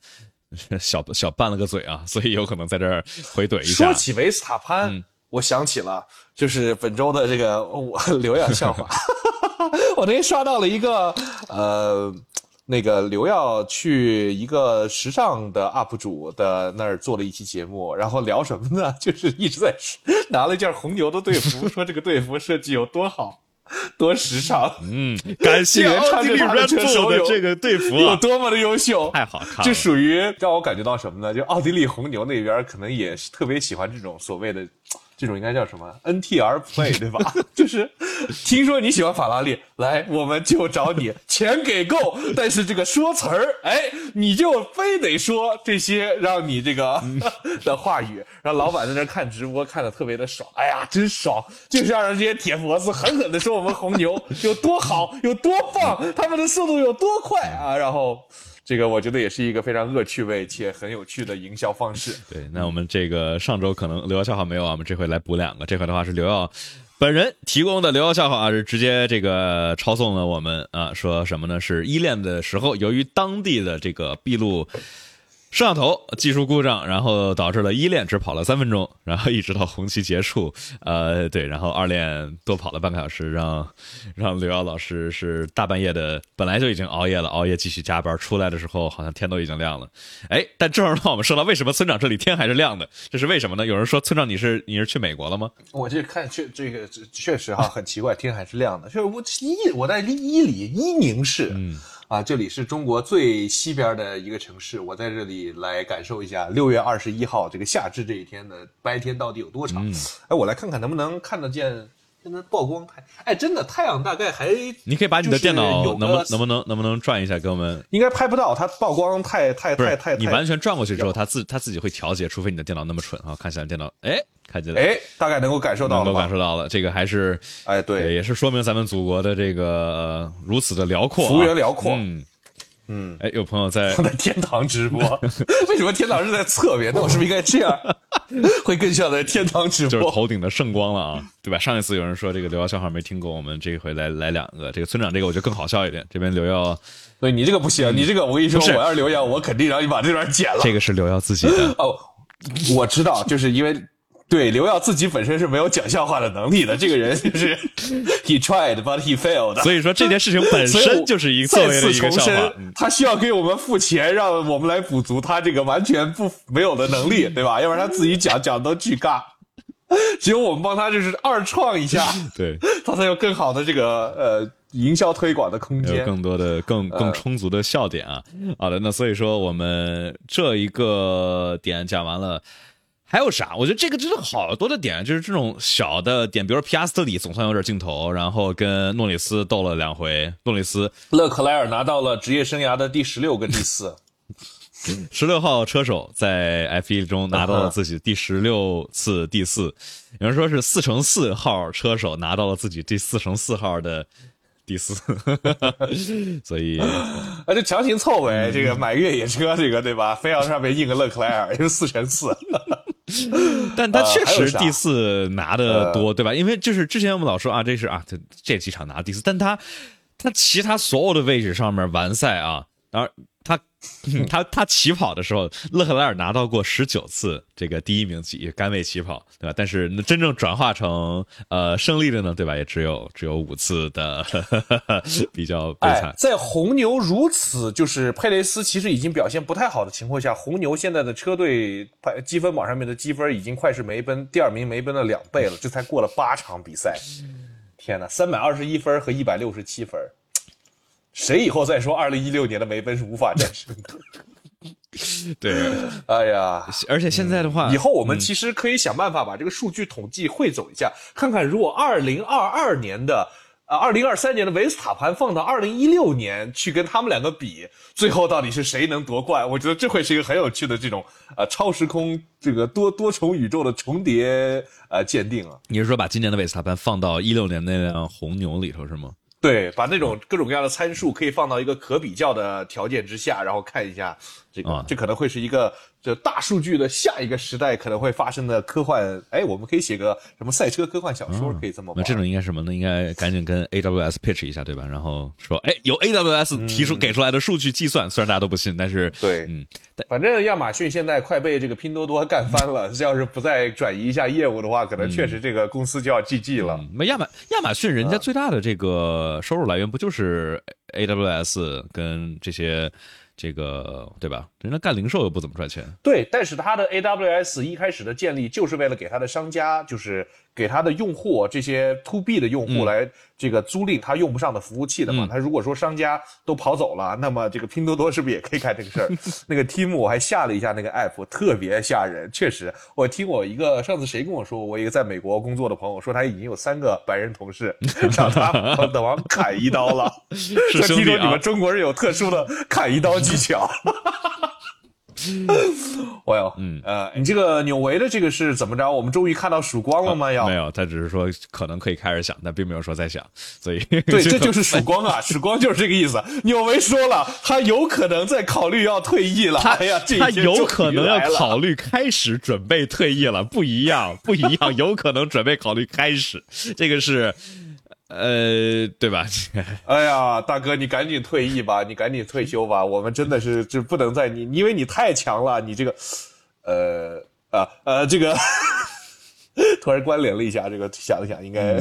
[laughs] 小小拌了个嘴啊，所以有可能在这儿回怼一下。说起维斯塔潘，我想起了就是本周的这个我 [laughs] 留样笑话。[laughs] 我那天刷到了一个呃。那个刘耀去一个时尚的 UP 主的那儿做了一期节目，然后聊什么呢？就是一直在拿了一件红牛的队服，说这个队服设计有多好，[laughs] 多时尚。嗯，感谢奥地利人做的这个队服有多么的优秀，太好看了。这属于让我感觉到什么呢？就奥地利红牛那边可能也是特别喜欢这种所谓的。这种应该叫什么？NTR Play 对吧？[laughs] 就是听说你喜欢法拉利，来我们就找你，[laughs] 钱给够，但是这个说词儿，哎，你就非得说这些让你这个 [laughs] 的话语，让老板在那看直播看的特别的爽。哎呀，真爽！就是要让这些铁脖子狠狠的说我们红牛有多好，有多棒，他们的速度有多快啊！然后。这个我觉得也是一个非常恶趣味且很有趣的营销方式。[laughs] 对，那我们这个上周可能刘耀笑话没有啊，我们这回来补两个。这回的话是刘耀本人提供的刘耀笑话啊，是直接这个抄送了我们啊，说什么呢？是依恋的时候，由于当地的这个秘鲁。摄像头技术故障，然后导致了一练只跑了三分钟，然后一直到红旗结束，呃，对，然后二练多跑了半个小时，让让刘瑶老师是大半夜的，本来就已经熬夜了，熬夜继续加班，出来的时候好像天都已经亮了，哎，但正好让我们说到为什么村长这里天还是亮的，这是为什么呢？有人说村长你是你是去美国了吗？我这看确这个确实哈很奇怪，天还是亮的，就是我伊我在伊犁伊宁市。嗯。啊，这里是中国最西边的一个城市，我在这里来感受一下六月二十一号这个夏至这一天的白天到底有多长。哎，我来看看能不能看得见，现在曝光太，哎，真的太阳大概还，你可以把你的电脑能不能不能能不能转一下给我们？应该拍不到，它曝光太太太太，你完全转过去之后，它自它自己会调节，除非你的电脑那么蠢啊。看起来电脑，哎。看见了，哎，大概能够感受到，能够感受到了，这个还是，哎，对，也是说明咱们祖国的这个如此的辽阔，幅员辽阔，嗯。嗯，哎，有朋友在在天堂直播，[laughs] 为什么天堂是在侧面？那我是不是应该这样，[laughs] 会更像在天堂直播？就是头顶的圣光了啊，对吧？上一次有人说这个刘耀笑话没听过，我们这一回来来两个。这个村长这个我觉得更好笑一点。这边刘耀，对你这个不行，你这个我跟你说，我要是刘耀，我肯定让你把这段剪了。这个是刘耀自己的 [laughs] 哦，我知道，就是因为。对刘耀自己本身是没有讲笑话的能力的，这个人就是 [laughs] he tried but he failed。所以说这件事情本身就是一个再次重申，他需要给我们付钱，让我们来补足他这个完全不没有的能力，对吧？要不然他自己讲讲都巨尬，只有我们帮他就是二创一下，[laughs] 对他才有更好的这个呃营销推广的空间，有更多的更更充足的笑点啊。好的，那所以说我们这一个点讲完了。还有啥？我觉得这个真的好多的点，就是这种小的点，比如说皮亚斯特里总算有点镜头，然后跟诺里斯斗了两回，诺里斯勒克莱尔拿到了职业生涯的第十六个第四，[laughs] 十六号车手在 F 一中拿到了自己第十六次第四，有人说是四乘四号车手拿到了自己第四乘四号的。第四，[laughs] 所以啊，就强行凑呗。这个买越野车，这个对吧？非要上面印个勒克莱尔，是四乘四。但 [laughs] 他确实第四拿的多，对吧？因为就是之前我们老说啊，这是啊，这这几场拿第四，但他他其他所有的位置上面完赛啊，然后。[laughs] 他他他起跑的时候，勒克莱尔拿到过十九次这个第一名起杆位起跑，对吧？但是真正转化成呃胜利的呢，对吧？也只有只有五次的 [laughs] 比较悲惨。在红牛如此就是佩雷斯其实已经表现不太好的情况下，红牛现在的车队积分榜上面的积分已经快是梅奔第二名梅奔的两倍了。这才过了八场比赛，天哪，三百二十一分和一百六十七分。谁以后再说二零一六年的梅奔是无法战胜的？[laughs] 对，哎呀，而且现在的话，以后我们其实可以想办法把这个数据统计汇总一下，看看如果二零二二年的呃，二零二三年的维斯塔潘放到二零一六年去跟他们两个比，最后到底是谁能夺冠？我觉得这会是一个很有趣的这种呃超时空这个多多重宇宙的重叠呃鉴定啊。你是说把今年的维斯塔潘放到一六年那辆红牛里头是吗？对，把那种各种各样的参数可以放到一个可比较的条件之下，然后看一下这个，这可能会是一个。这大数据的下一个时代可能会发生的科幻，哎，我们可以写个什么赛车科幻小说，可以这么。那这种应该什么呢？应该赶紧跟 AWS pitch 一下，对吧？然后说，哎，有 AWS 提出给出来的数据计算，虽然大家都不信，但是对，嗯，反正亚马逊现在快被这个拼多多干翻了，[laughs] 要是不再转移一下业务的话，可能确实这个公司就要 GG 了。那亚马亚马逊人家最大的这个收入来源不就是 AWS 跟这些？这个对吧？人家干零售又不怎么赚钱。对，但是他的 AWS 一开始的建立就是为了给他的商家，就是给他的用户这些 To B 的用户来。这个租赁他用不上的服务器的嘛？他如果说商家都跑走了，那么这个拼多多是不是也可以干这个事儿？[laughs] 那个 Team 我还下了一下那个 App，特别吓人。确实，我听我一个上次谁跟我说，我一个在美国工作的朋友说，他已经有三个白人同事 [laughs] 让他等王砍一刀了。[laughs] 说听说你们中国人有特殊的砍一刀技巧。[laughs] 我有，嗯呃，你这个纽维的这个是怎么着？我们终于看到曙光了吗？要没有？他只是说可能可以开始想，但并没有说在想，所以 [laughs] 对，[laughs] 这就是曙光啊！曙光就是这个意思。纽维说了，他有可能在考虑要退役了。哎呀，他有可能要考虑开始准备退役了，不一样，不一样，有可能准备考虑开始，这个是。呃，对吧？[laughs] 哎呀，大哥，你赶紧退役吧，[laughs] 你赶紧退休吧，我们真的是就不能再你，因为你太强了，你这个，呃啊呃，这个 [laughs] 突然关联了一下，这个想想应该，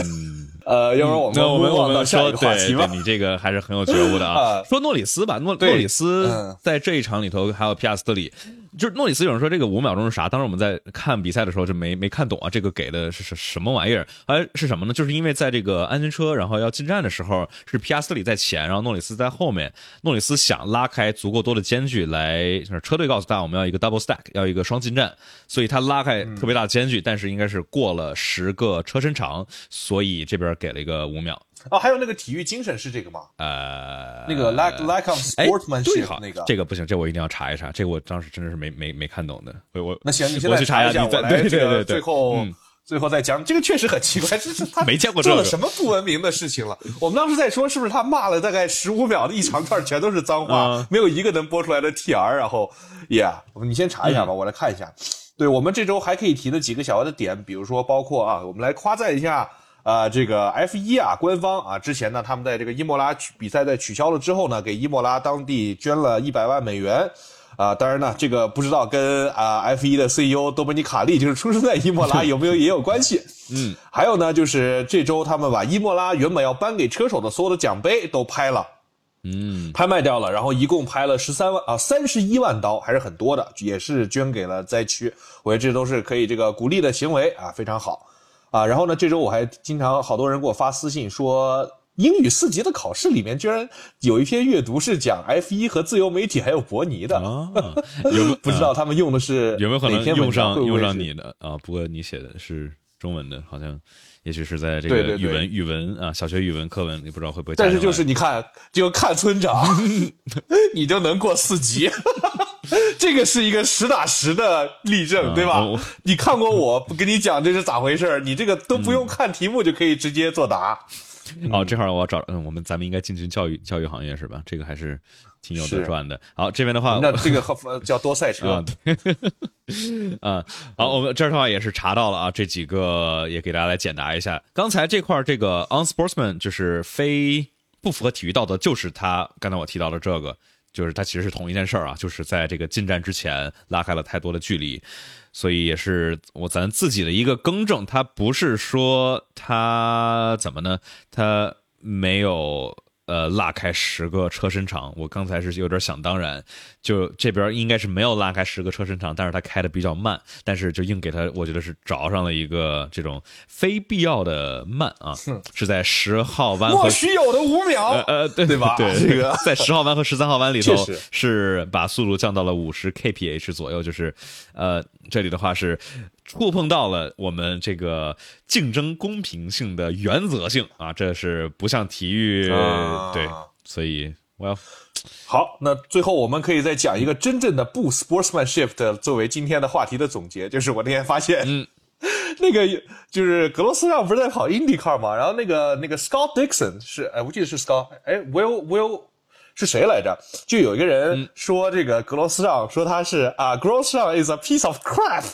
呃，要不然我们我们我们说对，你这个还是很有觉悟的啊。说诺里斯吧，诺诺里斯在这一场里头还有皮亚斯特里。就是诺里斯有人说这个五秒钟是啥？当时我们在看比赛的时候就没没看懂啊，这个给的是什什么玩意儿？哎，是什么呢？就是因为在这个安全车然后要进站的时候，是皮亚斯里在前，然后诺里斯在后面。诺里斯想拉开足够多的间距来，就是车队告诉他我们要一个 double stack，要一个双进站，所以他拉开特别大的间距，但是应该是过了十个车身长，所以这边给了一个五秒。哦，还有那个体育精神是这个吗？呃，那个 lack lack of sportsmanship 那个，这个不行，这我一定要查一查。这个我当时真的是没没没看懂的。我我那行，你现在查一下，我来这个最后最后再讲。这个确实很奇怪，这是他 [laughs] 没见过做了什么不文明的事情了。我们当时在说，是不是他骂了大概十五秒的一长串全都是脏话，没有一个能播出来的 TR。然后，Yeah，你先查一下吧，我来看一下。对我们这周还可以提的几个小的点，比如说包括啊，我们来夸赞一下。啊，这个 F 一啊，官方啊，之前呢，他们在这个伊莫拉比赛在取消了之后呢，给伊莫拉当地捐了一百万美元，啊，当然呢，这个不知道跟啊 F 一的 CEO 多米尼卡利就是出生在伊莫拉 [laughs] 有没有也有关系，嗯，[laughs] 还有呢，就是这周他们把伊莫拉原本要颁给车手的所有的奖杯都拍了，嗯，拍卖掉了，然后一共拍了十三万啊三十一万刀，还是很多的，也是捐给了灾区，我觉得这都是可以这个鼓励的行为啊，非常好。啊，然后呢？这周我还经常好多人给我发私信说，英语四级的考试里面居然有一篇阅读是讲 F 一和自由媒体还有伯尼的 [laughs] 啊，有不知道他们用的是有没有可能用上用上你的啊？不过你写的是中文的，好像也许是在这个语文语文啊小学语文课文，你不知道会不会？但是就是你看，就看村长，[laughs] 你就能过四级。[laughs] 这个是一个实打实的例证，对吧？你看过我不跟你讲这是咋回事你这个都不用看题目就可以直接作答。哦，这会儿我要找，嗯，我们咱们应该进军教育教育行业是吧？这个还是挺有得赚的。好，这边的话，那这个叫多赛车 [laughs] [laughs] 啊。好，我们这儿的话也是查到了啊，这几个也给大家来简答一下。刚才这块这个 unsportsman 就是非不符合体育道德，就是他刚才我提到的这个。就是它其实是同一件事儿啊，就是在这个进站之前拉开了太多的距离，所以也是我咱自己的一个更正，它不是说它怎么呢？它没有。呃，拉开十个车身长，我刚才是有点想当然，就这边应该是没有拉开十个车身长，但是他开的比较慢，但是就硬给他，我觉得是找上了一个这种非必要的慢啊，是在十号弯莫须有的五秒，呃，对对吧？对，[laughs] 这个。在十号弯和十三号弯里头是把速度降到了五十 kph 左右，就是呃，这里的话是触碰到了我们这个竞争公平性的原则性啊，这是不像体育对，所以我要好。那最后我们可以再讲一个真正的不 sportsmanship 的作为今天的话题的总结，就是我那天发现，嗯，[laughs] 那个就是格罗斯让不是在跑 IndyCar 吗？然后那个那个 Scott Dixon 是哎，我记得是 Scott 哎，Will Will。是谁来着？就有一个人说这个格罗斯让说他是啊，格罗斯让 is a piece of crap.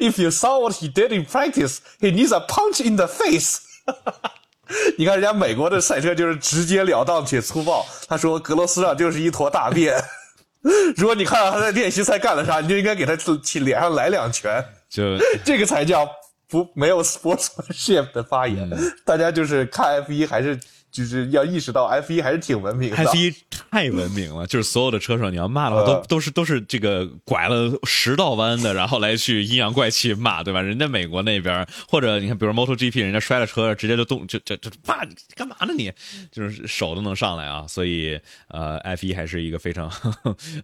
If you saw what he did in practice, he needs a punch in the face. [laughs] 你看人家美国的赛车就是直截了当且粗暴。他说格罗斯让就是一坨大便。[laughs] 如果你看到他在练习赛干了啥，你就应该给他去脸上来两拳。就 [laughs] 这个才叫不没有 sportsmanship 的发言。大家就是看 F 一还是。就是要意识到 F 一还是挺文明的，F 一太文明了。就是所有的车手，你要骂的话，都都是都是这个拐了十道弯的，然后来去阴阳怪气骂，对吧？人家美国那边，或者你看，比如 MotoGP，人家摔了车，直接就动，就就就骂你干嘛呢？你就是手都能上来啊。所以呃，F 一还是一个非常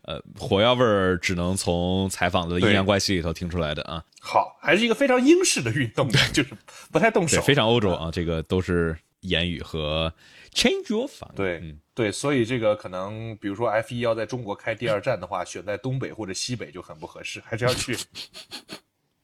呃火药味儿，只能从采访的阴阳怪气里头听出来的啊。好，还是一个非常英式的运动，[laughs] 就是不太动手，非常欧洲啊。这个都是。言语和 change your fun，对对，所以这个可能，比如说 F 一要在中国开第二站的话，选在东北或者西北就很不合适，还是要去，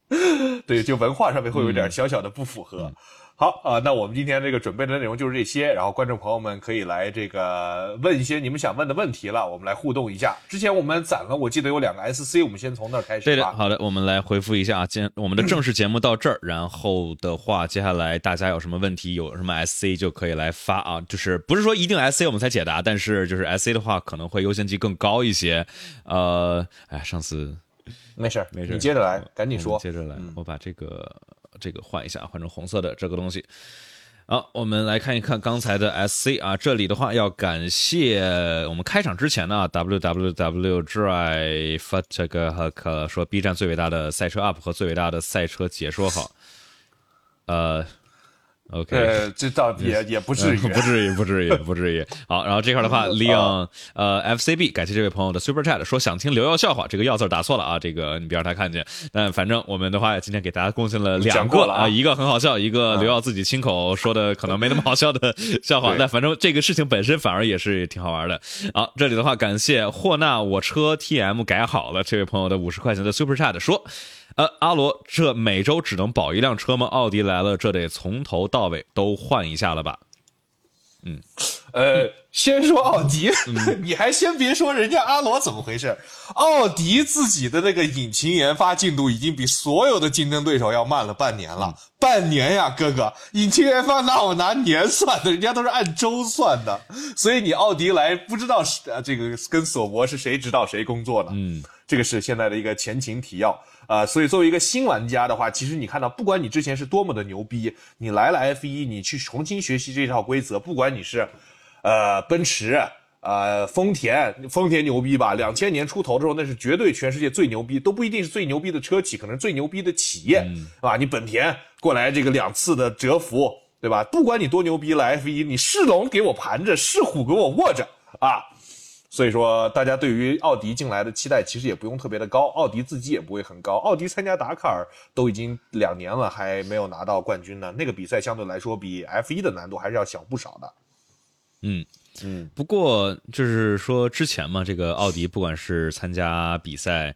[laughs] 对，就文化上面会有点小小的不符合。好啊，那我们今天这个准备的内容就是这些，然后观众朋友们可以来这个问一些你们想问的问题了，我们来互动一下。之前我们攒了，我记得有两个 SC，我们先从那儿开始。对的，好的，我们来回复一下啊，今我们的正式节目到这儿，然后的话，接下来大家有什么问题，有什么 SC 就可以来发啊，就是不是说一定 SC 我们才解答，但是就是 SC 的话可能会优先级更高一些。呃，哎，上次没事没事，你接着来，赶紧说，接着来，我把这个。这个换一下，换成红色的这个东西。好，我们来看一看刚才的 SC 啊，这里的话要感谢我们开场之前呢，www drive 这个和说 B 站最伟大的赛车 UP 和最伟大的赛车解说好，呃。OK，这倒也也 [laughs] 不至于，不至于，不至于，不至于。好，然后这块的话，利用呃 FCB，感谢这位朋友的 Super Chat，说想听刘耀笑话，这个“耀”字打错了啊，这个你别让他看见。但反正我们的话，今天给大家贡献了两个了啊，一个很好笑，一个刘耀自己亲口说的可能没那么好笑的笑话。但反正这个事情本身反而也是挺好玩的。好，这里的话，感谢霍纳我车 TM 改好了这位朋友的五十块钱的 Super Chat，说。呃，阿罗，这每周只能保一辆车吗？奥迪来了，这得从头到尾都换一下了吧？嗯，呃，先说奥迪，[laughs] 你还先别说人家阿罗怎么回事。奥迪自己的那个引擎研发进度已经比所有的竞争对手要慢了半年了，半年呀，哥哥，引擎研发哪有拿年算的？人家都是按周算的。所以你奥迪来，不知道是这个跟索博是谁指导谁工作的？嗯，这个是现在的一个前情提要。啊，所以作为一个新玩家的话，其实你看到，不管你之前是多么的牛逼，你来了 F 一，你去重新学习这套规则，不管你是，呃，奔驰，呃，丰田，丰田牛逼吧？两千年出头的时候，那是绝对全世界最牛逼，都不一定是最牛逼的车企，可能最牛逼的企业，是吧？你本田过来这个两次的蛰伏，对吧？不管你多牛逼了 F 一，你是龙给我盘着，是虎给我卧着啊！所以说，大家对于奥迪进来的期待其实也不用特别的高，奥迪自己也不会很高。奥迪参加达喀尔都已经两年了，还没有拿到冠军呢。那个比赛相对来说比 F 一的难度还是要小不少的。嗯嗯，不过就是说之前嘛，这个奥迪不管是参加比赛。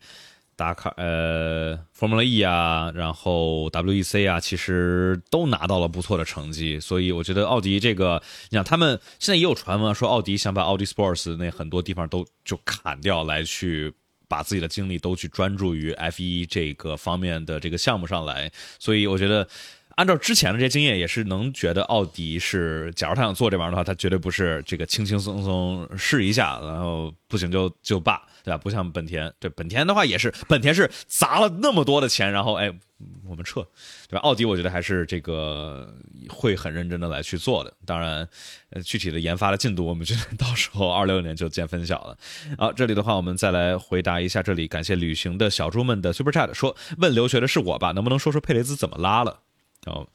打卡呃，Formula E 啊，然后 WEC 啊，其实都拿到了不错的成绩，所以我觉得奥迪这个，你想他们现在也有传闻说奥迪想把奥迪 Sports 那很多地方都就砍掉，来去把自己的精力都去专注于 F1 这个方面的这个项目上来，所以我觉得按照之前的这些经验，也是能觉得奥迪是，假如他想做这玩意儿的话，他绝对不是这个轻轻松松试一下，然后不行就就罢。对吧？不像本田，对本田的话也是，本田是砸了那么多的钱，然后哎，我们撤，对吧？奥迪我觉得还是这个会很认真的来去做的。当然，呃，具体的研发的进度，我们觉得到时候二六年就见分晓了。好，[laughs] 这里的话，我们再来回答一下。这里感谢旅行的小猪们的 Super Chat，说问留学的是我吧？能不能说说佩雷兹怎么拉了？哦。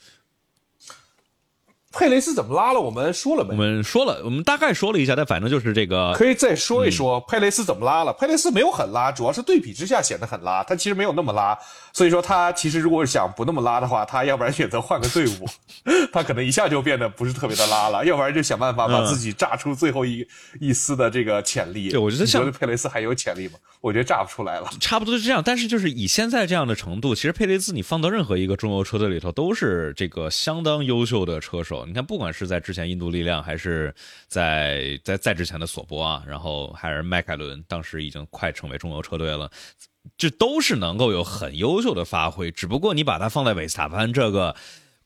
佩雷斯怎么拉了？我们说了没？我们说了，我们大概说了一下，但反正就是这个，可以再说一说佩雷斯怎么拉了。佩雷斯没有很拉，主要是对比之下显得很拉，他其实没有那么拉。所以说他其实如果想不那么拉的话，他要不然选择换个队伍，[laughs] 他可能一下就变得不是特别的拉了；要不然就想办法把自己炸出最后一一丝的这个潜力。对，我觉得像佩雷斯还有潜力吗？我觉得炸不出来了。差不多是这样，但是就是以现在这样的程度，其实佩雷斯你放到任何一个中游车队里头都是这个相当优秀的车手。你看，不管是在之前印度力量，还是在在在之前的索博啊，然后还是迈凯伦，当时已经快成为中游车队了。这都是能够有很优秀的发挥，只不过你把它放在维斯塔潘这个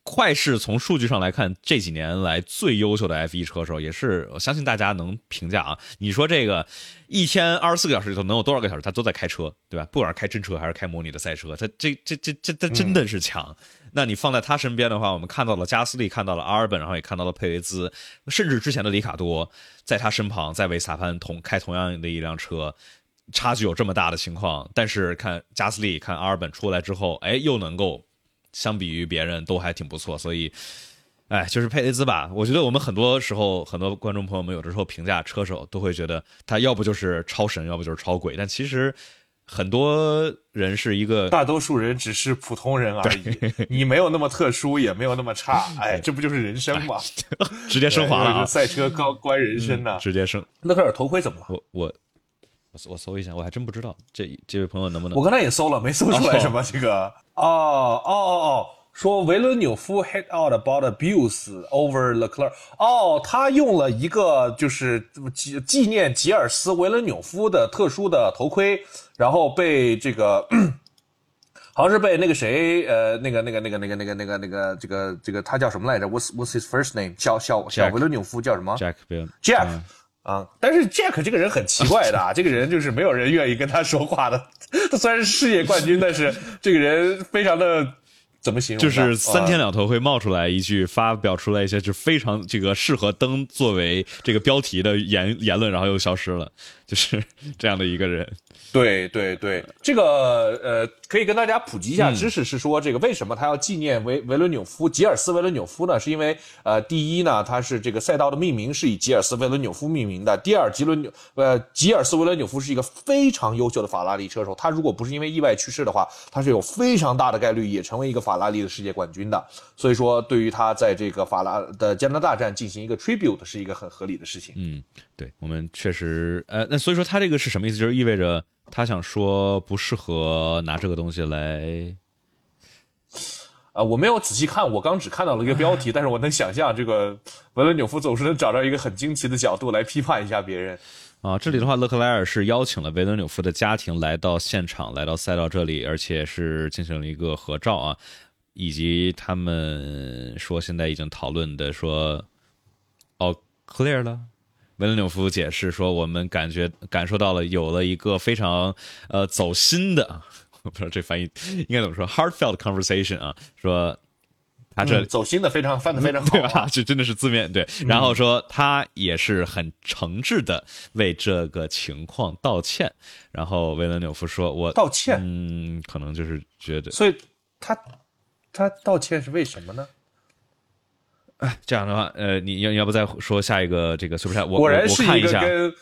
快是从数据上来看这几年来最优秀的 F 一车手，也是我相信大家能评价啊。你说这个一天二十四个小时里头能有多少个小时他都在开车，对吧？不管是开真车还是开模拟的赛车，他这这这这他真的是强。那你放在他身边的话，我们看到了加斯利，看到了阿尔本，然后也看到了佩雷兹，甚至之前的里卡多在他身旁，在维斯塔潘同开同样的一辆车。差距有这么大的情况，但是看加斯利、看阿尔本出来之后，哎，又能够相比于别人都还挺不错，所以，哎，就是佩雷兹吧。我觉得我们很多时候，很多观众朋友们有的时候评价车手，都会觉得他要不就是超神，要不就是超鬼。但其实很多人是一个，大多数人只是普通人而已。你没有那么特殊，也没有那么差，哎，这不就是人生吗？[laughs] 直接升华了，[laughs] 啊赛车高关人生呢，直接升。勒克尔头盔怎么了？我我。我搜一下，我还真不知道这这位朋友能不能。我刚才也搜了，没搜出来什么这个。哦哦哦哦，说维伦纽夫 head out about abuse over Leclerc。哦，他用了一个就是纪纪念吉尔斯维伦纽夫的特殊的头盔，然后被这个好像是被那个谁呃那个那个那个那个那个那个那个这个这个他叫什么来着？What's What's his first name？小小小维伦纽夫叫什么？Jack Jack。啊！但是 Jack 这个人很奇怪的啊，[laughs] 这个人就是没有人愿意跟他说话的。他 [laughs] 虽然是世界冠军，但是这个人非常的怎么形容？就是三天两头会冒出来一句，发表出来一些就非常这个适合登作为这个标题的言言论，然后又消失了，就是这样的一个人。对对对，这个呃，可以跟大家普及一下知识，是说这个为什么他要纪念维维伦纽夫吉尔斯维伦纽夫呢？是因为呃，第一呢，他是这个赛道的命名是以吉尔斯维伦纽夫命名的；第二，吉伦纽呃吉尔斯维伦纽夫是一个非常优秀的法拉利车手，他如果不是因为意外去世的话，他是有非常大的概率也成为一个法拉利的世界冠军的。所以说，对于他在这个法拉的加拿大站进行一个 tribute 是一个很合理的事情。嗯，对我们确实呃，那所以说他这个是什么意思？就是意味着。他想说不适合拿这个东西来，啊，我没有仔细看，我刚只看到了一个标题，[laughs] 但是我能想象这个维伦纽夫总是能找到一个很惊奇的角度来批判一下别人。啊，这里的话，勒克莱尔是邀请了维伦纽夫的家庭来到现场，来到赛道这里，而且是进行了一个合照啊，以及他们说现在已经讨论的说，哦，clear 了。维伦纽夫解释说：“我们感觉感受到了有了一个非常呃走心的，我不知道这翻译应该怎么说，heartfelt conversation 啊，说他这走心的非常翻的非常好，[laughs] 对吧？这真的是字面对。然后说他也是很诚挚的为这个情况道歉。然后维伦纽夫说：我道歉，嗯，可能就是觉得，所以他他道歉是为什么呢？”哎，这样的话，呃，你要要不再说下一个这个是不是？我果然是一个跟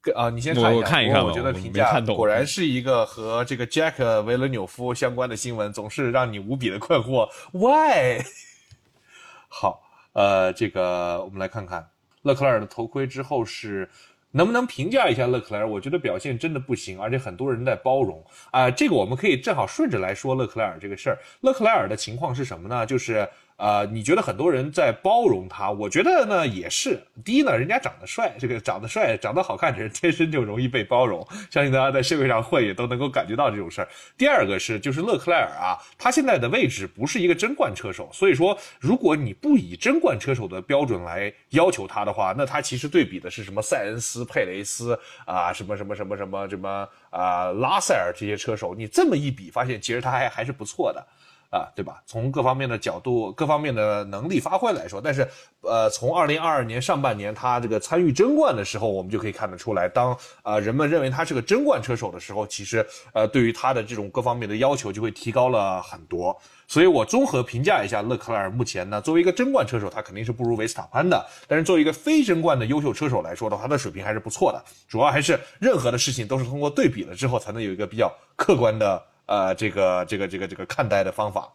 跟啊，你先看一下，我看一看，我觉得评价果然是一个和这个 Jack 维伦纽夫相关的新闻，总是让你无比的困惑。Why？[laughs] 好，呃，这个我们来看看勒克莱尔的头盔之后是能不能评价一下勒克莱尔？我觉得表现真的不行，而且很多人在包容啊。这个我们可以正好顺着来说勒克莱尔这个事儿。勒克莱尔的情况是什么呢？就是。啊，你觉得很多人在包容他？我觉得呢也是。第一呢，人家长得帅，这个长得帅、长得好看的人天生就容易被包容。相信大家在社会上混也都能够感觉到这种事儿。第二个是，就是勒克莱尔啊，他现在的位置不是一个争冠车手，所以说，如果你不以争冠车手的标准来要求他的话，那他其实对比的是什么塞恩斯、佩雷斯啊，什么什么什么什么什么啊，拉塞尔这些车手，你这么一比，发现其实他还还是不错的。啊，对吧？从各方面的角度、各方面的能力发挥来说，但是，呃，从二零二二年上半年他这个参与争冠的时候，我们就可以看得出来，当呃人们认为他是个争冠车手的时候，其实呃对于他的这种各方面的要求就会提高了很多。所以我综合评价一下勒克莱尔目前呢，作为一个争冠车手，他肯定是不如维斯塔潘的，但是作为一个非争冠的优秀车手来说的话，他的水平还是不错的。主要还是任何的事情都是通过对比了之后，才能有一个比较客观的。呃，这个这个这个这个看待的方法，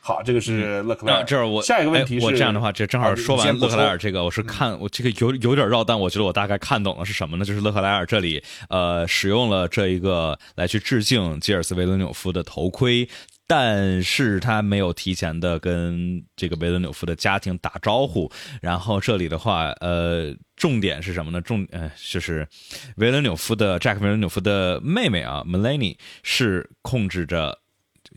好，这个是勒克莱尔。这儿我下一个问题，我这样的话，这正好说完勒克莱尔这个，我是看我这个有有点绕，但我觉得我大概看懂了是什么呢？就是勒克莱尔这里呃使用了这一个来去致敬吉尔斯维伦纽夫的头盔。但是他没有提前的跟这个维伦纽夫的家庭打招呼，然后这里的话，呃，重点是什么呢？重呃就是维伦纽夫的 Jack 维伦纽夫的妹妹啊，Melanie 是控制着，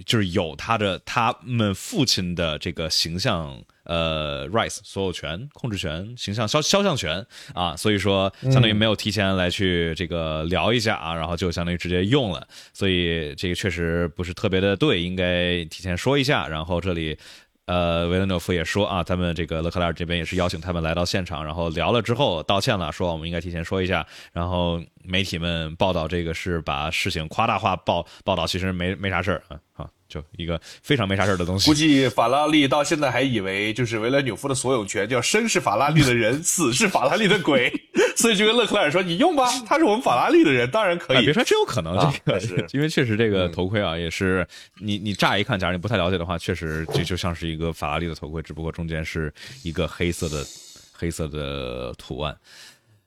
就是有他的他们父亲的这个形象。呃，rice 所有权、控制权、形象肖肖像权啊，所以说相当于没有提前来去这个聊一下啊，然后就相当于直接用了，所以这个确实不是特别的对，应该提前说一下。然后这里，呃，维伦纽夫也说啊，他们这个勒克莱尔这边也是邀请他们来到现场，然后聊了之后道歉了，说我们应该提前说一下。然后媒体们报道这个是把事情夸大化报报道，其实没没啥事儿啊，好。就一个非常没啥事儿的东西。估计法拉利到现在还以为就是维伦纽夫的所有权叫生是法拉利的人，死是法拉利的鬼，[laughs] 所以就跟勒克莱尔说：“你用吧，他是我们法拉利的人，当然可以。”别说真有可能，这个 [laughs] 是因为确实这个头盔啊，也是你你乍一看，假如你不太了解的话，确实这就像是一个法拉利的头盔，只不过中间是一个黑色的黑色的图案。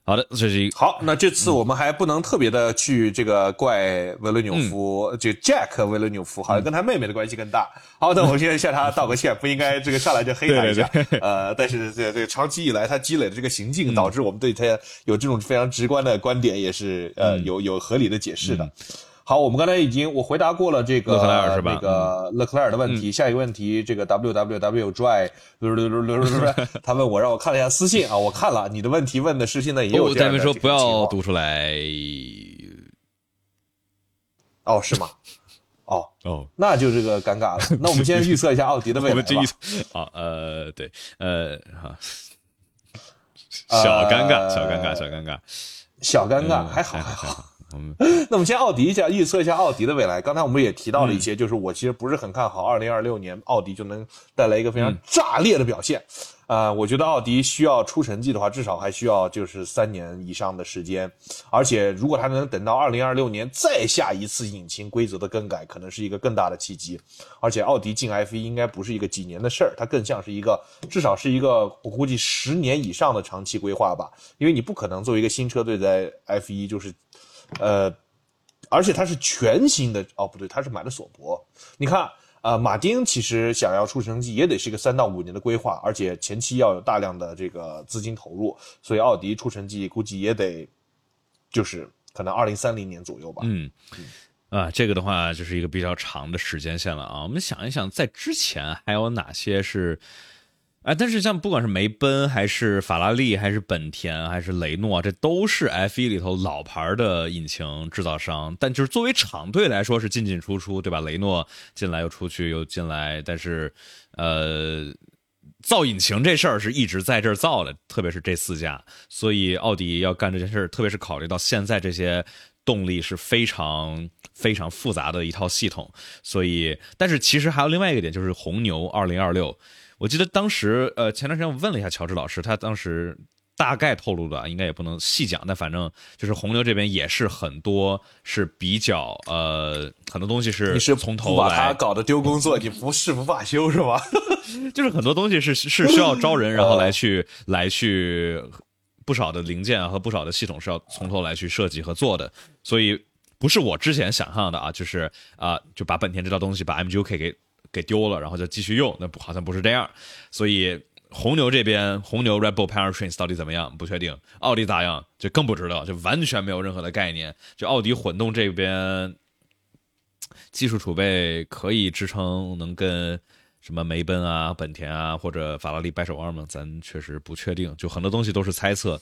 好的，这是一好。那这次我们还不能特别的去这个怪维伦纽夫，就 Jack 维伦纽夫，好像跟他妹妹的关系更大。[laughs] 好，那我现在向他道个歉，不应该这个上来就黑他一下。[laughs] 呃，但是这这长期以来他积累的这个行径，导致我们对他有这种非常直观的观点，也是呃有有合理的解释的。好，我们刚才已经我回答过了这个勒克莱尔是吧？那个勒克莱尔的问题，下一个问题，这个 W W W Dry，[laughs] 他问我让我看了一下私信啊，我看了你的问题问的是现在也有这样的说不要读出来。哦，是吗？哦哦，那就这个尴尬了。[laughs] 那我们先预测一下奥迪的未来吧。啊，呃，对，呃，哈，小尴尬，小尴尬，小尴尬，小尴尬，还好，还好。[laughs] 那我们先奥迪一下预测一下奥迪的未来。刚才我们也提到了一些，就是我其实不是很看好二零二六年奥迪就能带来一个非常炸裂的表现。啊，我觉得奥迪需要出成绩的话，至少还需要就是三年以上的时间。而且如果它能等到二零二六年再下一次引擎规则的更改，可能是一个更大的契机。而且奥迪进 F 一应该不是一个几年的事儿，它更像是一个至少是一个我估计十年以上的长期规划吧。因为你不可能作为一个新车队在 F 一就是。呃，而且它是全新的哦，不对，它是买的索博。你看，呃，马丁其实想要出成绩也得是一个三到五年的规划，而且前期要有大量的这个资金投入，所以奥迪出成绩估计也得就是可能二零三零年左右吧。嗯，啊，这个的话就是一个比较长的时间线了啊。我们想一想，在之前还有哪些是？哎，但是像不管是梅奔还是法拉利，还是本田，还是雷诺，这都是 F1 里头老牌的引擎制造商。但就是作为厂队来说，是进进出出，对吧？雷诺进来又出去又进来，但是，呃，造引擎这事儿是一直在这儿造的，特别是这四家。所以奥迪要干这件事儿，特别是考虑到现在这些动力是非常非常复杂的一套系统。所以，但是其实还有另外一个点，就是红牛二零二六。我记得当时，呃，前段时间我问了一下乔治老师，他当时大概透露的，应该也不能细讲，但反正就是红牛这边也是很多是比较，呃，很多东西是你是从头来，把他搞得丢工作，你不是不罢休是吧？[laughs] 就是很多东西是是需要招人，然后来去来去不少的零件和不少的系统是要从头来去设计和做的，所以不是我之前想象的啊，就是啊，就把本田这套东西把 MGUK 给。给丢了，然后就继续用，那不好像不是这样，所以红牛这边红牛 Red Bull Powertrains 到底怎么样不确定，奥迪咋样就更不知道，就完全没有任何的概念。就奥迪混动这边技术储备可以支撑能跟什么梅奔啊、本田啊或者法拉利掰手腕吗？咱确实不确定，就很多东西都是猜测。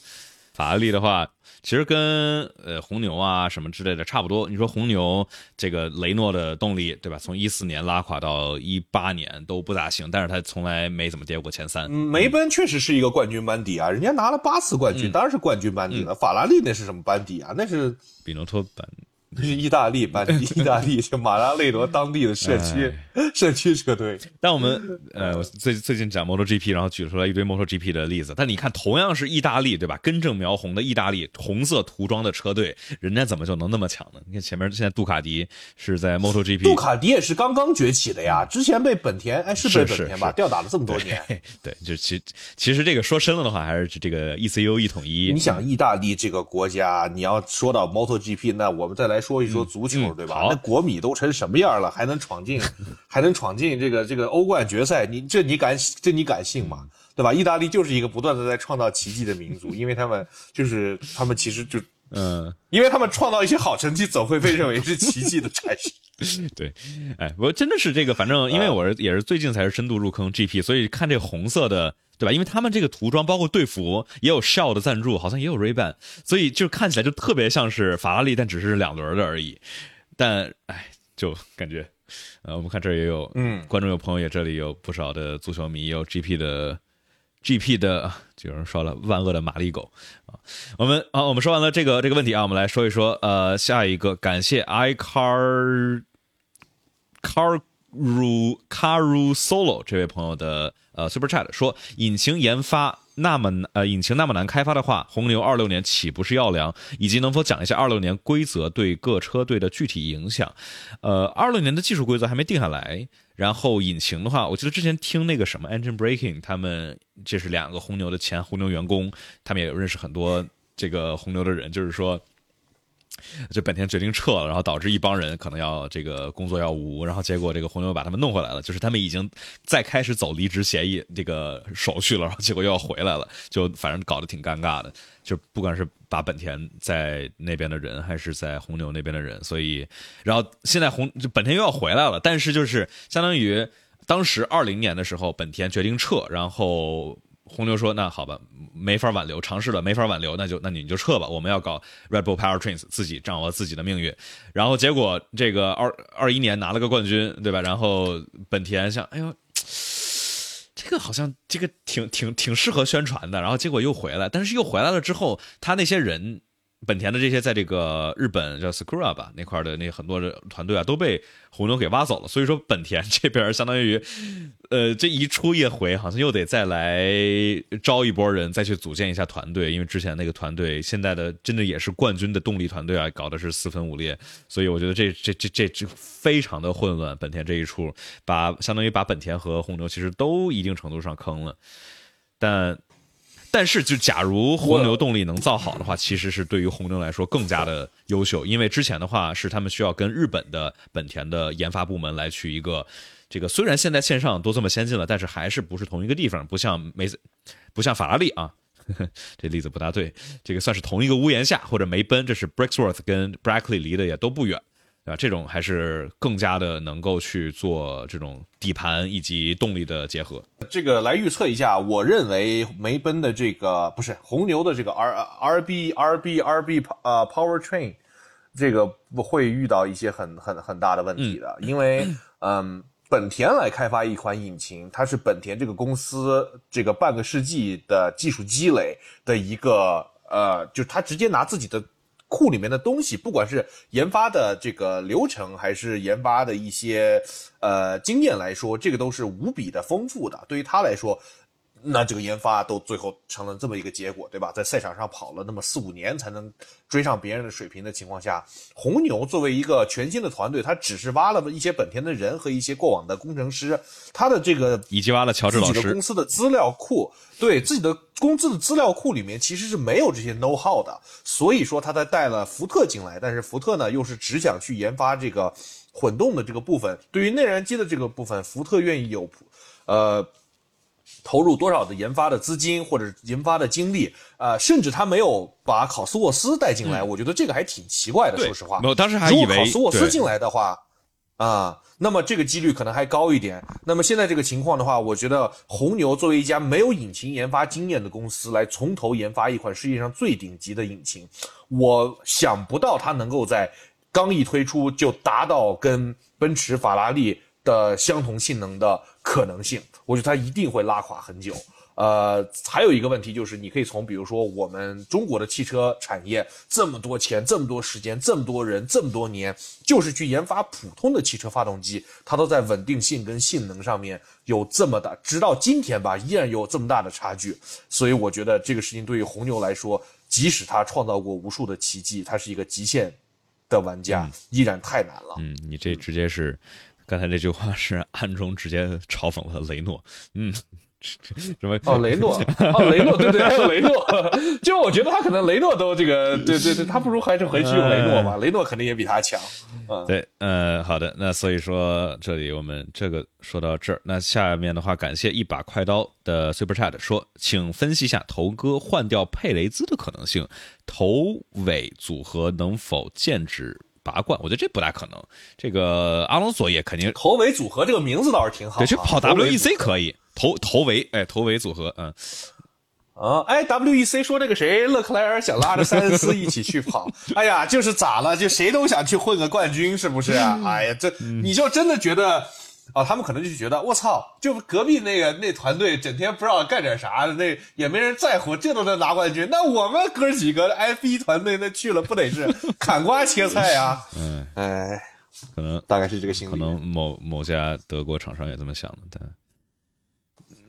法拉利的话，其实跟呃红牛啊什么之类的差不多。你说红牛这个雷诺的动力，对吧？从一四年拉垮到一八年都不咋行，但是他从来没怎么跌过前三。梅奔确实是一个冠军班底啊，人家拿了八次冠军，当然是冠军班底了。法拉利那是什么班底啊？那是比诺托班。[laughs] 那是意大利班，[laughs] 意大利就马拉内罗当地的社区社区车队。但我们呃，最最近讲 MotoGP，然后举出来一堆 MotoGP 的例子。但你看，同样是意大利，对吧？根正苗红的意大利红色涂装的车队，人家怎么就能那么强呢？你看前面现在杜卡迪是在 MotoGP，杜卡迪也是刚刚崛起的呀。之前被本田，哎，是被本田吧吊打了这么多年。对，就其其实这个说深了的话，还是这个 ECU 一统一。你想，意大利这个国家，你要说到 MotoGP，那我们再来说一说足球。对吧？那国米都成什么样了，还能闯进，[laughs] 还能闯进这个这个欧冠决赛？你这你敢这你敢信吗？对吧？意大利就是一个不断的在创造奇迹的民族，因为他们就是他们其实就嗯，因为他们创造一些好成绩，总会被认为是奇迹的产生。[laughs] 对，哎，我真的是这个，反正因为我是也是最近才是深度入坑 GP，所以看这红色的，对吧？因为他们这个涂装包括队服也有 Shell 的赞助，好像也有 Ray-Ban，所以就看起来就特别像是法拉利，但只是两轮的而已。但哎，就感觉，呃，我们看这也有，嗯，观众有朋友也这里有不少的足球迷，有 GP 的，GP 的，就有人说了万恶的玛丽狗啊。我们啊，我们说完了这个这个问题啊，我们来说一说，呃，下一个，感谢 i car car ru car ru solo 这位朋友的呃 super chat 说，引擎研发。那么呃，引擎那么难开发的话，红牛二六年岂不是要凉？以及能否讲一下二六年规则对各车队的具体影响？呃，二六年的技术规则还没定下来。然后引擎的话，我记得之前听那个什么 Engine Breaking，他们这是两个红牛的前红牛员工，他们也有认识很多这个红牛的人，就是说。就本田决定撤了，然后导致一帮人可能要这个工作要无，然后结果这个红牛把他们弄回来了，就是他们已经在开始走离职协议这个手续了，然后结果又要回来了，就反正搞得挺尴尬的。就不管是把本田在那边的人，还是在红牛那边的人，所以然后现在红就本田又要回来了，但是就是相当于当时二零年的时候，本田决定撤，然后。红牛说：“那好吧，没法挽留，尝试了没法挽留，那就那你就撤吧。我们要搞 Red Bull Powertrains，自己掌握自己的命运。然后结果这个二二一年拿了个冠军，对吧？然后本田想，哎呦，这个好像这个挺挺挺适合宣传的。然后结果又回来，但是又回来了之后，他那些人。”本田的这些在这个日本叫 Sakura 吧那块的那很多的团队啊都被红牛给挖走了，所以说本田这边相当于，呃，这一出一回，好像又得再来招一波人，再去组建一下团队，因为之前那个团队现在的真的也是冠军的动力团队啊，搞的是四分五裂，所以我觉得这这这这这非常的混乱。本田这一出，把相当于把本田和红牛其实都一定程度上坑了，但。但是，就假如红牛动力能造好的话，其实是对于红牛来说更加的优秀，因为之前的话是他们需要跟日本的本田的研发部门来去一个这个，虽然现在线上都这么先进了，但是还是不是同一个地方，不像梅，不像法拉利啊，[laughs] 这例子不大对，这个算是同一个屋檐下，或者梅奔，这是 Brixworth 跟 Brackley 离得也都不远。啊，这种还是更加的能够去做这种底盘以及动力的结合。这个来预测一下，我认为梅奔的这个不是红牛的这个 R R B R B R B 呃 Power Train，这个不会遇到一些很很很大的问题的，因为嗯，本田来开发一款引擎，它是本田这个公司这个半个世纪的技术积累的一个呃，就是它直接拿自己的。库里面的东西，不管是研发的这个流程，还是研发的一些呃经验来说，这个都是无比的丰富的。对于他来说。那这个研发都最后成了这么一个结果，对吧？在赛场上跑了那么四五年才能追上别人的水平的情况下，红牛作为一个全新的团队，他只是挖了一些本田的人和一些过往的工程师，他的这个以及挖了乔治老师公司的资料库，对自己的公司的资料库里面其实是没有这些 know how 的，所以说他才带了福特进来，但是福特呢又是只想去研发这个混动的这个部分，对于内燃机的这个部分，福特愿意有，呃。投入多少的研发的资金或者研发的精力，呃，甚至他没有把考斯沃斯带进来，我觉得这个还挺奇怪的。说实话，没有，当时还以为考斯沃斯进来的话，啊，那么这个几率可能还高一点。那么现在这个情况的话，我觉得红牛作为一家没有引擎研发经验的公司，来从头研发一款世界上最顶级的引擎，我想不到它能够在刚一推出就达到跟奔驰、法拉利的相同性能的可能性。我觉得它一定会拉垮很久。呃，还有一个问题就是，你可以从比如说我们中国的汽车产业这么多钱、这么多时间、这么多人、这么多年，就是去研发普通的汽车发动机，它都在稳定性跟性能上面有这么大，直到今天吧，依然有这么大的差距。所以我觉得这个事情对于红牛来说，即使它创造过无数的奇迹，它是一个极限的玩家，依然太难了。嗯，你这直接是，刚才这句话是暗中直接嘲讽了雷诺。嗯。什么？哦，雷诺，哦，雷诺，对对，还有雷诺。就我觉得他可能雷诺都这个，对对对，他不如还是回去用雷诺吧。雷诺肯定也比他强。嗯，对，呃，好的，那所以说这里我们这个说到这儿，那下面的话，感谢一把快刀的 Super Chat 说，请分析一下头哥换掉佩雷兹的可能性，头尾组合能否剑指拔冠？我觉得这不大可能。这个阿隆索也肯定头尾组合这个名字倒是挺好，对，去跑 WEC 可以。头头围，哎，头围组合，嗯，啊，哎，WEC 说这个谁，勒克莱尔想拉着塞恩斯一起去跑，[laughs] 哎呀，就是咋了？就谁都想去混个冠军，是不是啊？哎呀，这你就真的觉得，啊，他们可能就觉得，我操，就隔壁那个那团队整天不知道干点啥的，那也没人在乎，这都能拿冠军，那我们哥几个 F 一团队那去了，不得是 [laughs] 砍瓜切菜啊？[laughs] 嗯，哎，可能大概是这个心理，可能某某家德国厂商也这么想的，但。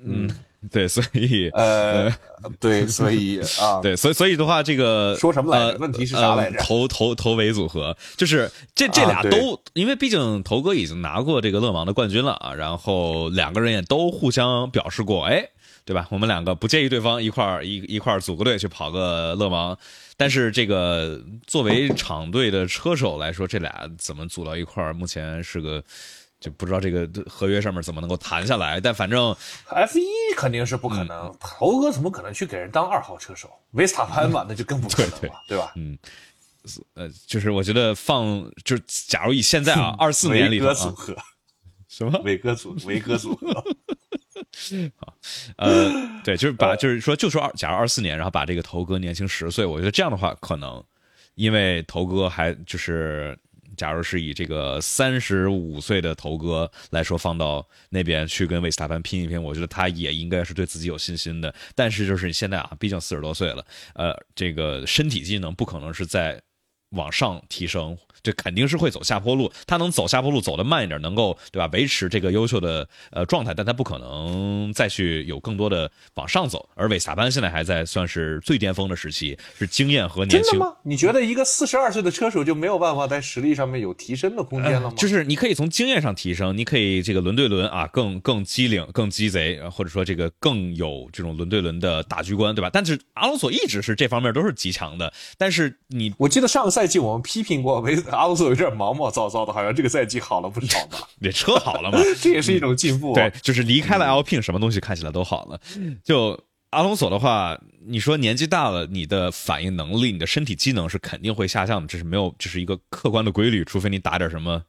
嗯，对，所以呃，对，所以 [laughs] 啊，对，所以所以的话，这个说什么来着？问题是啥来着？头头头尾组合，就是这这俩都，因为毕竟头哥已经拿过这个勒芒的冠军了啊，然后两个人也都互相表示过，哎，对吧？我们两个不介意对方一块儿一一块儿组个队去跑个勒芒，但是这个作为厂队的车手来说，这俩怎么组到一块儿？目前是个。就不知道这个合约上面怎么能够谈下来，但反正 F 一肯定是不可能，头哥怎么可能去给人当二号车手？维斯塔潘嘛，那就更不可能了，对吧？嗯，呃，就是我觉得放，就是假如以现在啊，二四年里头组合，什么？伟哥组维哥组合，[laughs] 好，呃，对，就是把，就是说，就说二，假如二四年，然后把这个头哥年轻十岁，我觉得这样的话可能，因为头哥还就是。假如是以这个三十五岁的头哥来说，放到那边去跟维斯塔潘拼一拼，我觉得他也应该是对自己有信心的。但是就是现在啊，毕竟四十多岁了，呃，这个身体机能不可能是在往上提升。这肯定是会走下坡路，他能走下坡路走得慢一点，能够对吧？维持这个优秀的呃状态，但他不可能再去有更多的往上走。而韦萨班现在还在算是最巅峰的时期，是经验和年轻。真的吗？你觉得一个四十二岁的车手就没有办法在实力上面有提升的空间了吗？就是你可以从经验上提升，你可以这个轮对轮啊，更更机灵、更鸡贼，或者说这个更有这种轮对轮的大局观，对吧？但是阿隆索一直是这方面都是极强的。但是你，我记得上个赛季我们批评过维。[laughs] 阿隆索有点毛毛躁躁的，好像这个赛季好了不少吧？[laughs] 这车好了嘛？[laughs] 这也是一种进步。对，就是离开了 Alpine，什么东西看起来都好了。就阿隆索的话，你说年纪大了，你的反应能力、你的身体机能是肯定会下降的，这是没有，这是一个客观的规律。除非你打点什么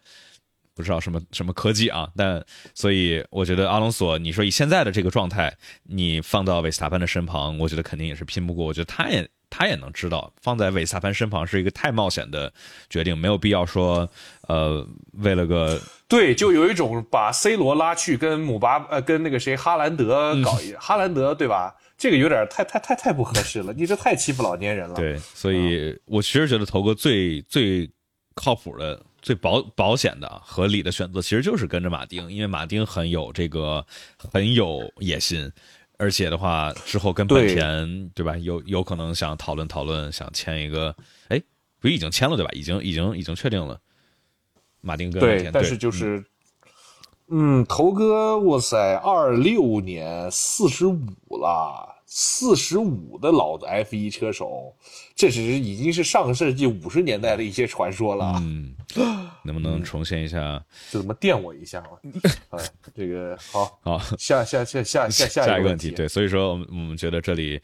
不知道什么什么科技啊。但所以我觉得阿隆索，你说以现在的这个状态，你放到维斯塔潘的身旁，我觉得肯定也是拼不过。我觉得他也。他也能知道，放在韦萨潘身旁是一个太冒险的决定，没有必要说，呃，为了个对，就有一种把 C 罗拉去跟姆巴呃跟那个谁哈兰德搞一 [laughs] 哈兰德对吧？这个有点太太太太不合适了，你这太欺负老年人了。对，所以我其实觉得头哥最最靠谱的、最保保险的、合理的选择，其实就是跟着马丁，因为马丁很有这个很有野心。而且的话，之后跟本田对吧，有有可能想讨论讨论，想签一个，哎，不已经签了对吧？已经已经已经确定了，马丁跟本田。但是就是，嗯，头哥，哇塞，二六年四十五了。四十五的老的 F 一车手，这是已经是上个世纪五十年代的一些传说了。嗯，能不能重现一下？就怎么电我一下嘛？[laughs] 啊，这个好，好，下下下下下下一个问题。对，所以说我们我们觉得这里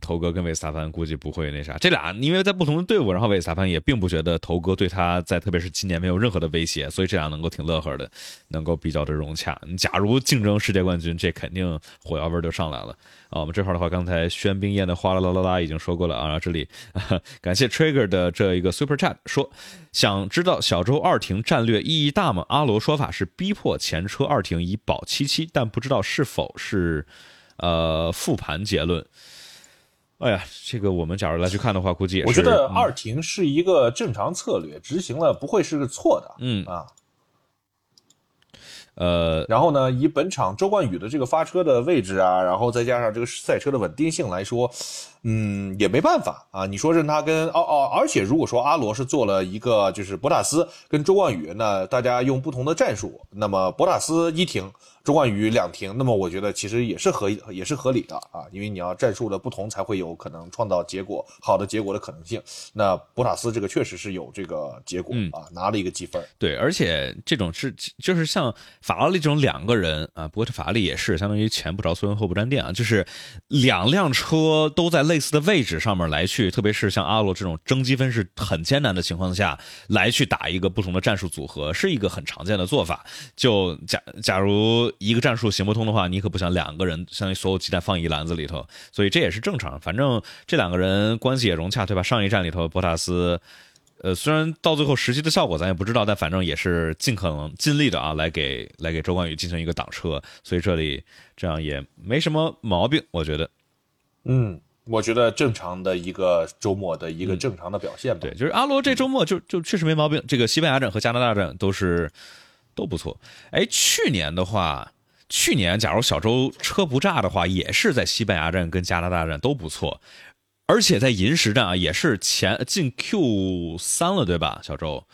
头哥跟韦斯塔潘估计不会那啥，这俩因为在不同的队伍，然后韦斯塔潘也并不觉得头哥对他在特别是今年没有任何的威胁，所以这俩能够挺乐呵的，能够比较的融洽。假如竞争世界冠军，这肯定火药味就上来了啊！我们这块的话，刚才喧宾宴的哗啦啦啦啦已经说过了啊，这里感谢 Trigger 的这一个 Super Chat 说，想知道小周二停战略意义大吗？阿罗说法是逼迫前车二停以保七七，但不知道是否是呃复盘结论。哎呀，这个我们假如来去看的话，估计也是。我觉得二停是一个正常策略，执行了不会是个错的。嗯啊，呃，然后呢，以本场周冠宇的这个发车的位置啊，然后再加上这个赛车的稳定性来说，嗯，也没办法啊。你说是他跟哦哦，而且如果说阿罗是做了一个就是博塔斯跟周冠宇，那大家用不同的战术，那么博塔斯一停。周冠宇两停，那么我觉得其实也是合也是合理的啊，因为你要战术的不同才会有可能创造结果好的结果的可能性。那博塔斯这个确实是有这个结果啊，拿了一个积分。对，而且这种是就是像法拉利这种两个人啊，不过这法拉利也是相当于前不着村后不沾店啊，就是两辆车都在类似的位置上面来去，特别是像阿罗这种争积分是很艰难的情况下来去打一个不同的战术组合，是一个很常见的做法。就假假如。一个战术行不通的话，你可不想两个人相当于所有鸡蛋放一篮子里头，所以这也是正常。反正这两个人关系也融洽，对吧？上一站里头，博塔斯，呃，虽然到最后实际的效果咱也不知道，但反正也是尽可能尽力的啊，来给来给周冠宇进行一个挡车，所以这里这样也没什么毛病，我觉得。嗯，我觉得正常的一个周末的一个正常的表现吧。对，就是阿罗这周末就就确实没毛病。这个西班牙站和加拿大站都是。都不错，哎，去年的话，去年假如小周车不炸的话，也是在西班牙站跟加拿大站都不错，而且在银石站啊，也是前进 Q 三了，对吧？小周，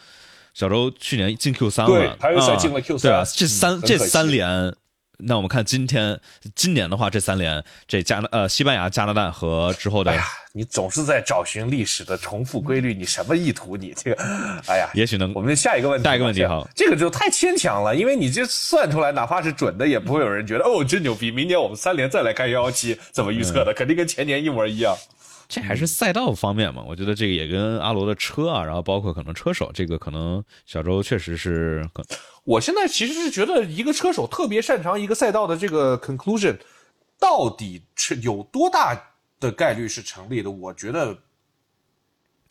小周去年进 Q 三了，对，还有赛进了 Q 三，这三这三连。那我们看今天，今年的话，这三连，这加拿呃西班牙、加拿大和之后的，哎呀，你总是在找寻历史的重复规律，你什么意图？你这个，哎呀，也许能。我们下一个问题，下一个问题哈，这个就太牵强了，因为你这算出来，哪怕是准的，也不会有人觉得哦，真牛逼。明年我们三连再来看幺幺七怎么预测的，肯定跟前年一模一样。这还是赛道方面嘛？我觉得这个也跟阿罗的车啊，然后包括可能车手，这个可能小周确实是。我现在其实是觉得，一个车手特别擅长一个赛道的这个 conclusion，到底是有多大的概率是成立的？我觉得，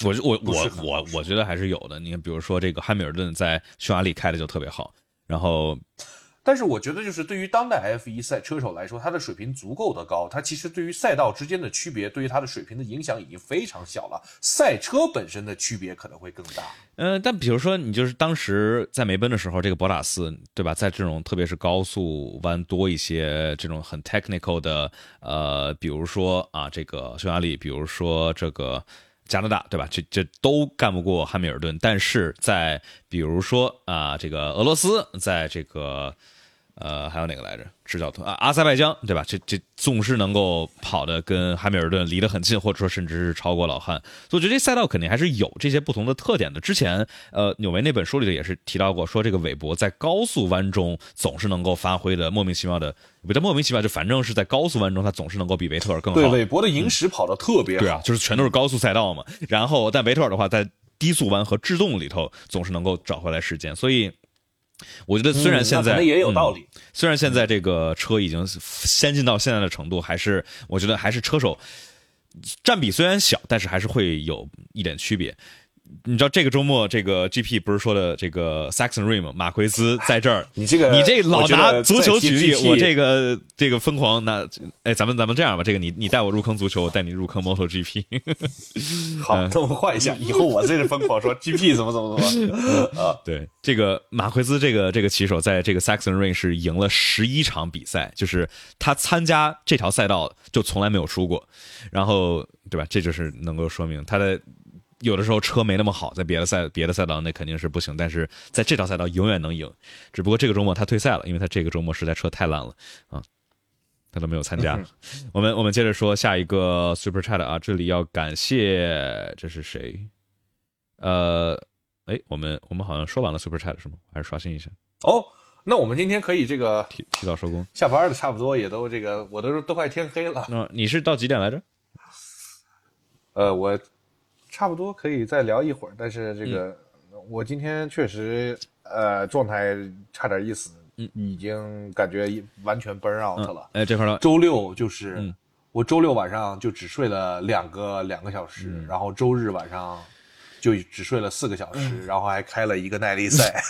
我我我我我觉得还是有的。你看，比如说这个汉密尔顿在匈牙利开的就特别好，然后。但是我觉得，就是对于当代 F 一赛车手来说，他的水平足够的高，他其实对于赛道之间的区别，对于他的水平的影响已经非常小了。赛车本身的区别可能会更大。嗯，但比如说你就是当时在梅奔的时候，这个博塔斯，对吧？在这种特别是高速弯多一些，这种很 technical 的，呃，比如说啊，这个匈牙利，比如说这个加拿大，对吧？这这都干不过汉密尔顿。但是在比如说啊，这个俄罗斯，在这个。呃，还有哪个来着？直角吞啊，阿塞拜疆，对吧？这这总是能够跑的跟汉密尔顿离得很近，或者说甚至是超过老汉。所以我觉得这赛道肯定还是有这些不同的特点的。之前呃，纽维那本书里头也是提到过，说这个韦伯在高速弯中总是能够发挥的莫名其妙的，不叫莫名其妙，就反正是在高速弯中他总是能够比维特尔更好。对，韦伯的银石跑的特别好。对啊，就是全都是高速赛道嘛。然后但维特尔的话，在低速弯和制动里头总是能够找回来时间，所以。我觉得虽然现在也有道理，虽然现在这个车已经先进到现在的程度，还是我觉得还是车手占比虽然小，但是还是会有一点区别。你知道这个周末这个 GP 不是说的这个 Saxon Rim 马奎斯在这儿，你这个你这老拿足球举例，我这个这个疯狂拿哎，咱们咱们这样吧，这个你你带我入坑足球，我带你入坑 Moto GP。[laughs] 好，那我们换一下，以后我这是疯狂说 [laughs] GP 怎么怎么怎么啊？对，这个马奎斯这个这个骑手在这个 Saxon Rim 是赢了十一场比赛，就是他参加这条赛道就从来没有输过，然后对吧？这就是能够说明他的。有的时候车没那么好，在别的赛别的赛道那肯定是不行，但是在这条赛道永远能赢。只不过这个周末他退赛了，因为他这个周末实在车太烂了啊，他都没有参加。我们我们接着说下一个 Super Chat 啊，这里要感谢这是谁？呃，哎，我们我们好像说完了 Super Chat 是吗？还是刷新一下？哦，那我们今天可以这个提提早收工，下班的差不多也都这个，我都都快天黑了。那你是到几点来着？呃，我差不多可以再聊一会儿，但是这个我今天确实呃状态差点意思，已经感觉完全 burn out 了。哎，这块呢，周六就是我周六晚上就只睡了两个两个小时，然后周日晚上就只睡了四个小时，然后还开了一个耐力赛，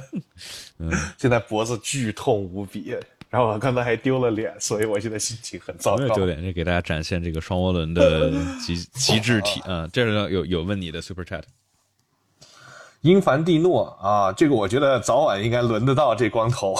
[laughs] [laughs] 现在脖子剧痛无比。然后我刚才还丢了脸，所以我现在心情很糟糕。丢脸，就给大家展现这个双涡轮的 [laughs] 极极致体啊！这是有有问你的 Super Chat，英凡蒂诺啊，这个我觉得早晚应该轮得到这光头。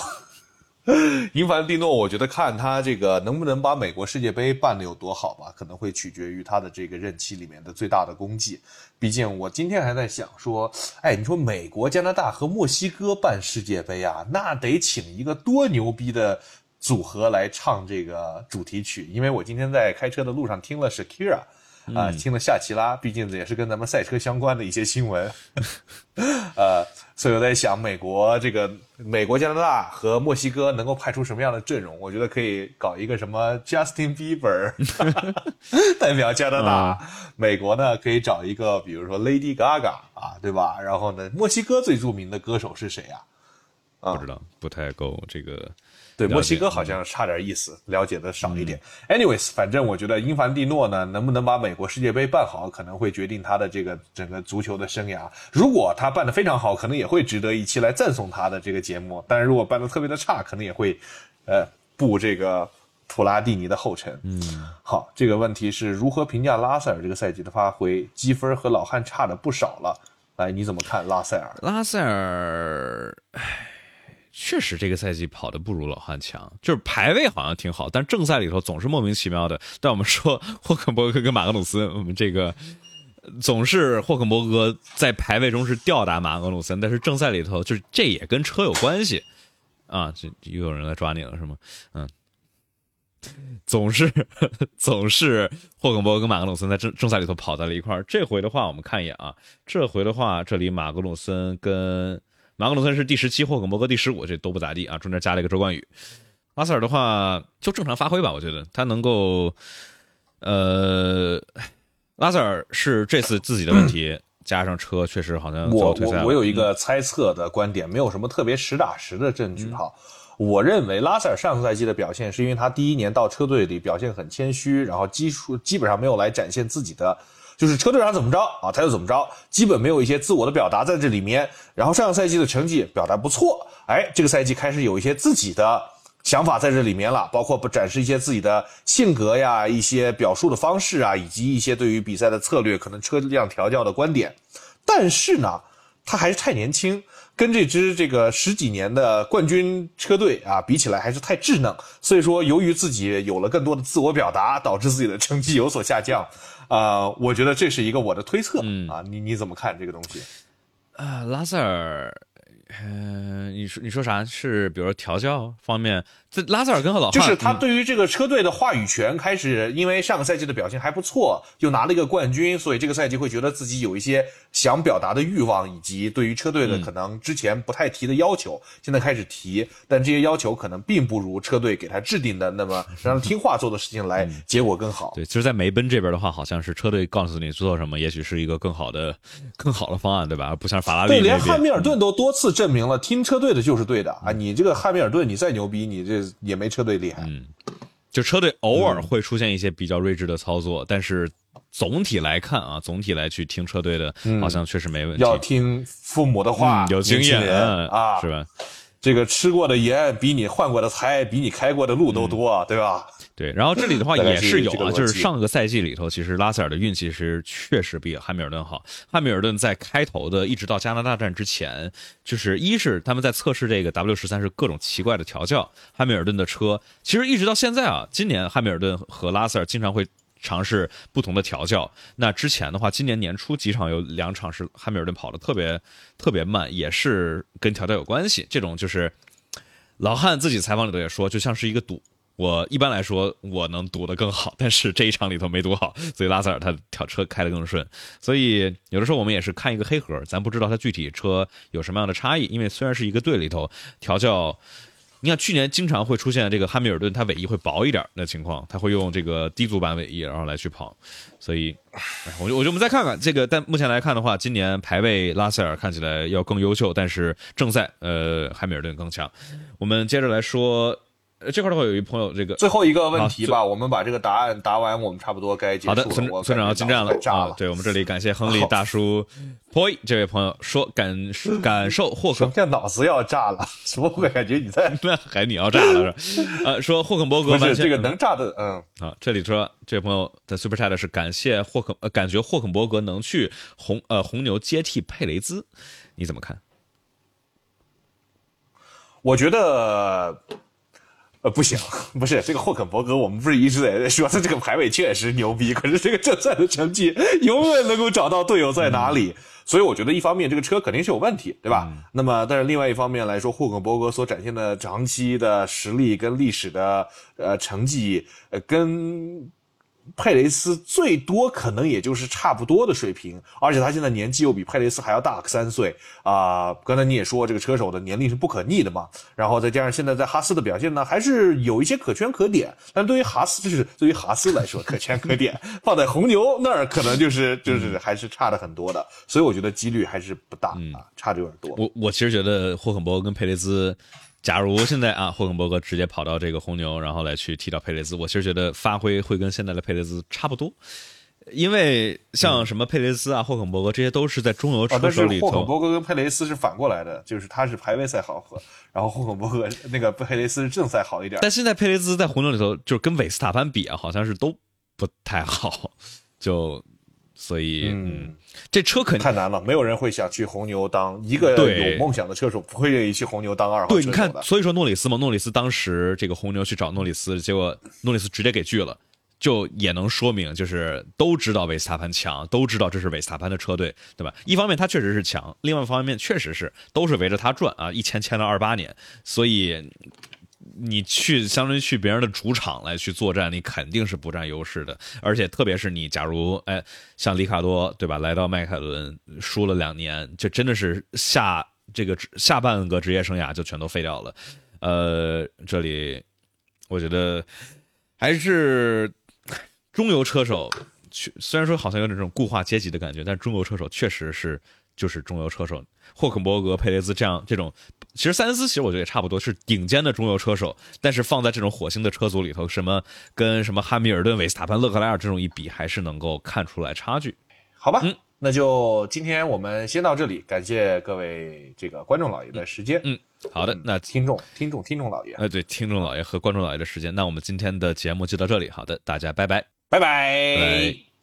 [laughs] 英凡蒂诺，我觉得看他这个能不能把美国世界杯办得有多好吧，可能会取决于他的这个任期里面的最大的功绩。毕竟我今天还在想说，哎，你说美国、加拿大和墨西哥办世界杯啊，那得请一个多牛逼的组合来唱这个主题曲。因为我今天在开车的路上听了 Shakira。啊，听了夏奇拉，毕竟也是跟咱们赛车相关的一些新闻，[laughs] 呃，所以我在想，美国这个美国、加拿大和墨西哥能够派出什么样的阵容？我觉得可以搞一个什么 Justin Bieber [laughs] [laughs] 代表加拿大，美国呢可以找一个，比如说 Lady Gaga 啊，对吧？然后呢，墨西哥最著名的歌手是谁啊？不知道，不太够这个。对墨西哥好像差点意思，了解的少一点。Anyways，反正我觉得英凡蒂诺呢，能不能把美国世界杯办好，可能会决定他的这个整个足球的生涯。如果他办得非常好，可能也会值得一期来赞颂他的这个节目。但是如果办得特别的差，可能也会，呃，步这个普拉蒂尼的后尘。嗯，好，这个问题是如何评价拉塞尔这个赛季的发挥？积分和老汉差的不少了。来，你怎么看拉塞尔？拉塞尔，唉。确实，这个赛季跑的不如老汉强，就是排位好像挺好，但正赛里头总是莫名其妙的。但我们说霍肯伯格跟马格努斯，我们这个总是霍肯伯格在排位中是吊打马格努森，但是正赛里头就是这也跟车有关系啊。这又有人来抓你了是吗？嗯，总是总是霍肯伯格跟马格努森在正正赛里头跑在了一块儿。这回的话，我们看一眼啊，这回的话，这里马格努森跟。马格努森是第十七，霍肯伯格第十五，这都不咋地啊，中间加了一个周冠宇。拉塞尔的话就正常发挥吧，我觉得他能够，呃，拉塞尔是这次自己的问题，加上车确实好像我我我有一个猜测的观点，没有什么特别实打实的证据哈。我认为拉塞尔上个赛季的表现是因为他第一年到车队里表现很谦虚，然后基础基本上没有来展现自己的。就是车队长怎么着啊，他就怎么着，基本没有一些自我的表达在这里面。然后上个赛季的成绩表达不错，哎，这个赛季开始有一些自己的想法在这里面了，包括不展示一些自己的性格呀、一些表述的方式啊，以及一些对于比赛的策略、可能车辆调教的观点。但是呢，他还是太年轻，跟这支这个十几年的冠军车队啊比起来，还是太稚嫩。所以说，由于自己有了更多的自我表达，导致自己的成绩有所下降。啊，我觉得这是一个我的推测啊，你你怎么看这个东西？啊，拉塞尔。嗯，你说你说啥？是比如说调教方面，这拉塞尔跟和老汉，就是他对于这个车队的话语权开始，因为上个赛季的表现还不错，又拿了一个冠军，所以这个赛季会觉得自己有一些想表达的欲望，以及对于车队的可能之前不太提的要求，现在开始提，但这些要求可能并不如车队给他制定的那么 [laughs] 让他听话做的事情来结果更好。对，其实，在梅奔这边的话，好像是车队告诉你做什么，也许是一个更好的、更好的方案，对吧？不像法拉利对，连汉密尔顿都多次。证明了听车队的就是对的啊！你这个汉密尔顿，你再牛逼，你这也没车队厉害。嗯，就车队偶尔会出现一些比较睿智的操作，但是总体来看啊，总体来去听车队的，好像确实没问题。要听父母的话，有经验啊，是吧？这个吃过的盐比你换过的菜比你开过的路都多，对吧？对，然后这里的话也是有啊，就是上个赛季里头，其实拉塞尔的运气是确实比汉密尔顿好。汉密尔顿在开头的一直到加拿大站之前，就是一是他们在测试这个 W 十三是各种奇怪的调教，汉密尔顿的车其实一直到现在啊，今年汉密尔顿和拉塞尔经常会尝试不同的调教。那之前的话，今年年初几场有两场是汉密尔顿跑的特别特别慢，也是跟调教有关系。这种就是老汉自己采访里头也说，就像是一个赌。我一般来说我能赌得更好，但是这一场里头没赌好，所以拉塞尔他调车开得更顺。所以有的时候我们也是看一个黑盒，咱不知道他具体车有什么样的差异。因为虽然是一个队里头调教你看去年经常会出现这个汉密尔顿，它尾翼会薄一点的情况，他会用这个低足版尾翼然后来去跑，所以，我就我就我们再看看这个，但目前来看的话，今年排位拉塞尔看起来要更优秀，但是正赛呃汉密尔顿更强。我们接着来说。这块的话，有一朋友，这个最后一个问题吧，我们把这个答案答完，我们差不多该结束了。好的，村村长要进站了啊！对我们这里感谢亨利大叔，[laughs] Poi 这位朋友说感感受霍肯，什么脑子要炸了？什么会感觉你在 [laughs] 那还你要炸了是吧？呃，说霍肯伯格这个能炸的，嗯啊，这里说这位朋友的 Super Chat 是感谢霍肯，呃，感觉霍肯伯格能去红呃红牛接替佩雷兹，你怎么看？我觉得。呃，不行，不是这个霍肯伯格，我们不是一直在说他这个排位确实牛逼，可是这个正赛的成绩永远能够找到队友在哪里，所以我觉得一方面这个车肯定是有问题，对吧？那么，但是另外一方面来说，霍肯伯格所展现的长期的实力跟历史的呃成绩，呃跟。佩雷斯最多可能也就是差不多的水平，而且他现在年纪又比佩雷斯还要大三岁啊！刚才你也说这个车手的年龄是不可逆的嘛，然后再加上现在在哈斯的表现呢，还是有一些可圈可点。但对于哈斯，就是对于哈斯来说可圈可点，放在红牛那儿可能就是就是还是差的很多的，所以我觉得几率还是不大啊，差的有点多。我我其实觉得霍肯伯格跟佩雷兹。假如现在啊，霍肯伯格直接跑到这个红牛，然后来去踢到佩雷兹，我其实觉得发挥会跟现在的佩雷兹差不多，因为像什么佩雷兹啊、霍肯伯格这些都是在中游车手里头。霍肯伯格跟佩雷斯是反过来的，就是他是排位赛好，然后霍肯伯格那个佩雷斯是正赛好一点。但现在佩雷兹在红牛里头，就是跟韦斯塔潘比啊，好像是都不太好，就。所以，嗯，这车肯定太难了，没有人会想去红牛当一个有梦想的车手，不会愿意去红牛当二号对，你看，所以说诺里斯嘛，诺里斯当时这个红牛去找诺里斯，结果诺里斯直接给拒了，就也能说明，就是都知道维斯塔潘强，都知道这是维斯塔潘的车队，对吧？一方面他确实是强，另外一方面确实是都是围着他转啊，一签签了二八年，所以。你去相当于去别人的主场来去作战，你肯定是不占优势的。而且特别是你，假如哎，像里卡多对吧，来到迈凯伦输了两年，就真的是下这个下半个职业生涯就全都废掉了。呃，这里我觉得还是中游车手，虽然说好像有点这种固化阶级的感觉，但中游车手确实是就是中游车手。霍肯伯格、佩雷兹这样这种，其实塞恩斯其实我觉得也差不多是顶尖的中游车手，但是放在这种火星的车组里头，什么跟什么汉密尔顿、维斯塔潘、勒克莱尔这种一比，还是能够看出来差距。好吧，那就今天我们先到这里，感谢各位这个观众老爷的时间。嗯，好的，那听众、听众、听众老爷，哎，对，听众老爷和观众老爷的时间，那我们今天的节目就到这里。好的，大家拜拜，拜拜。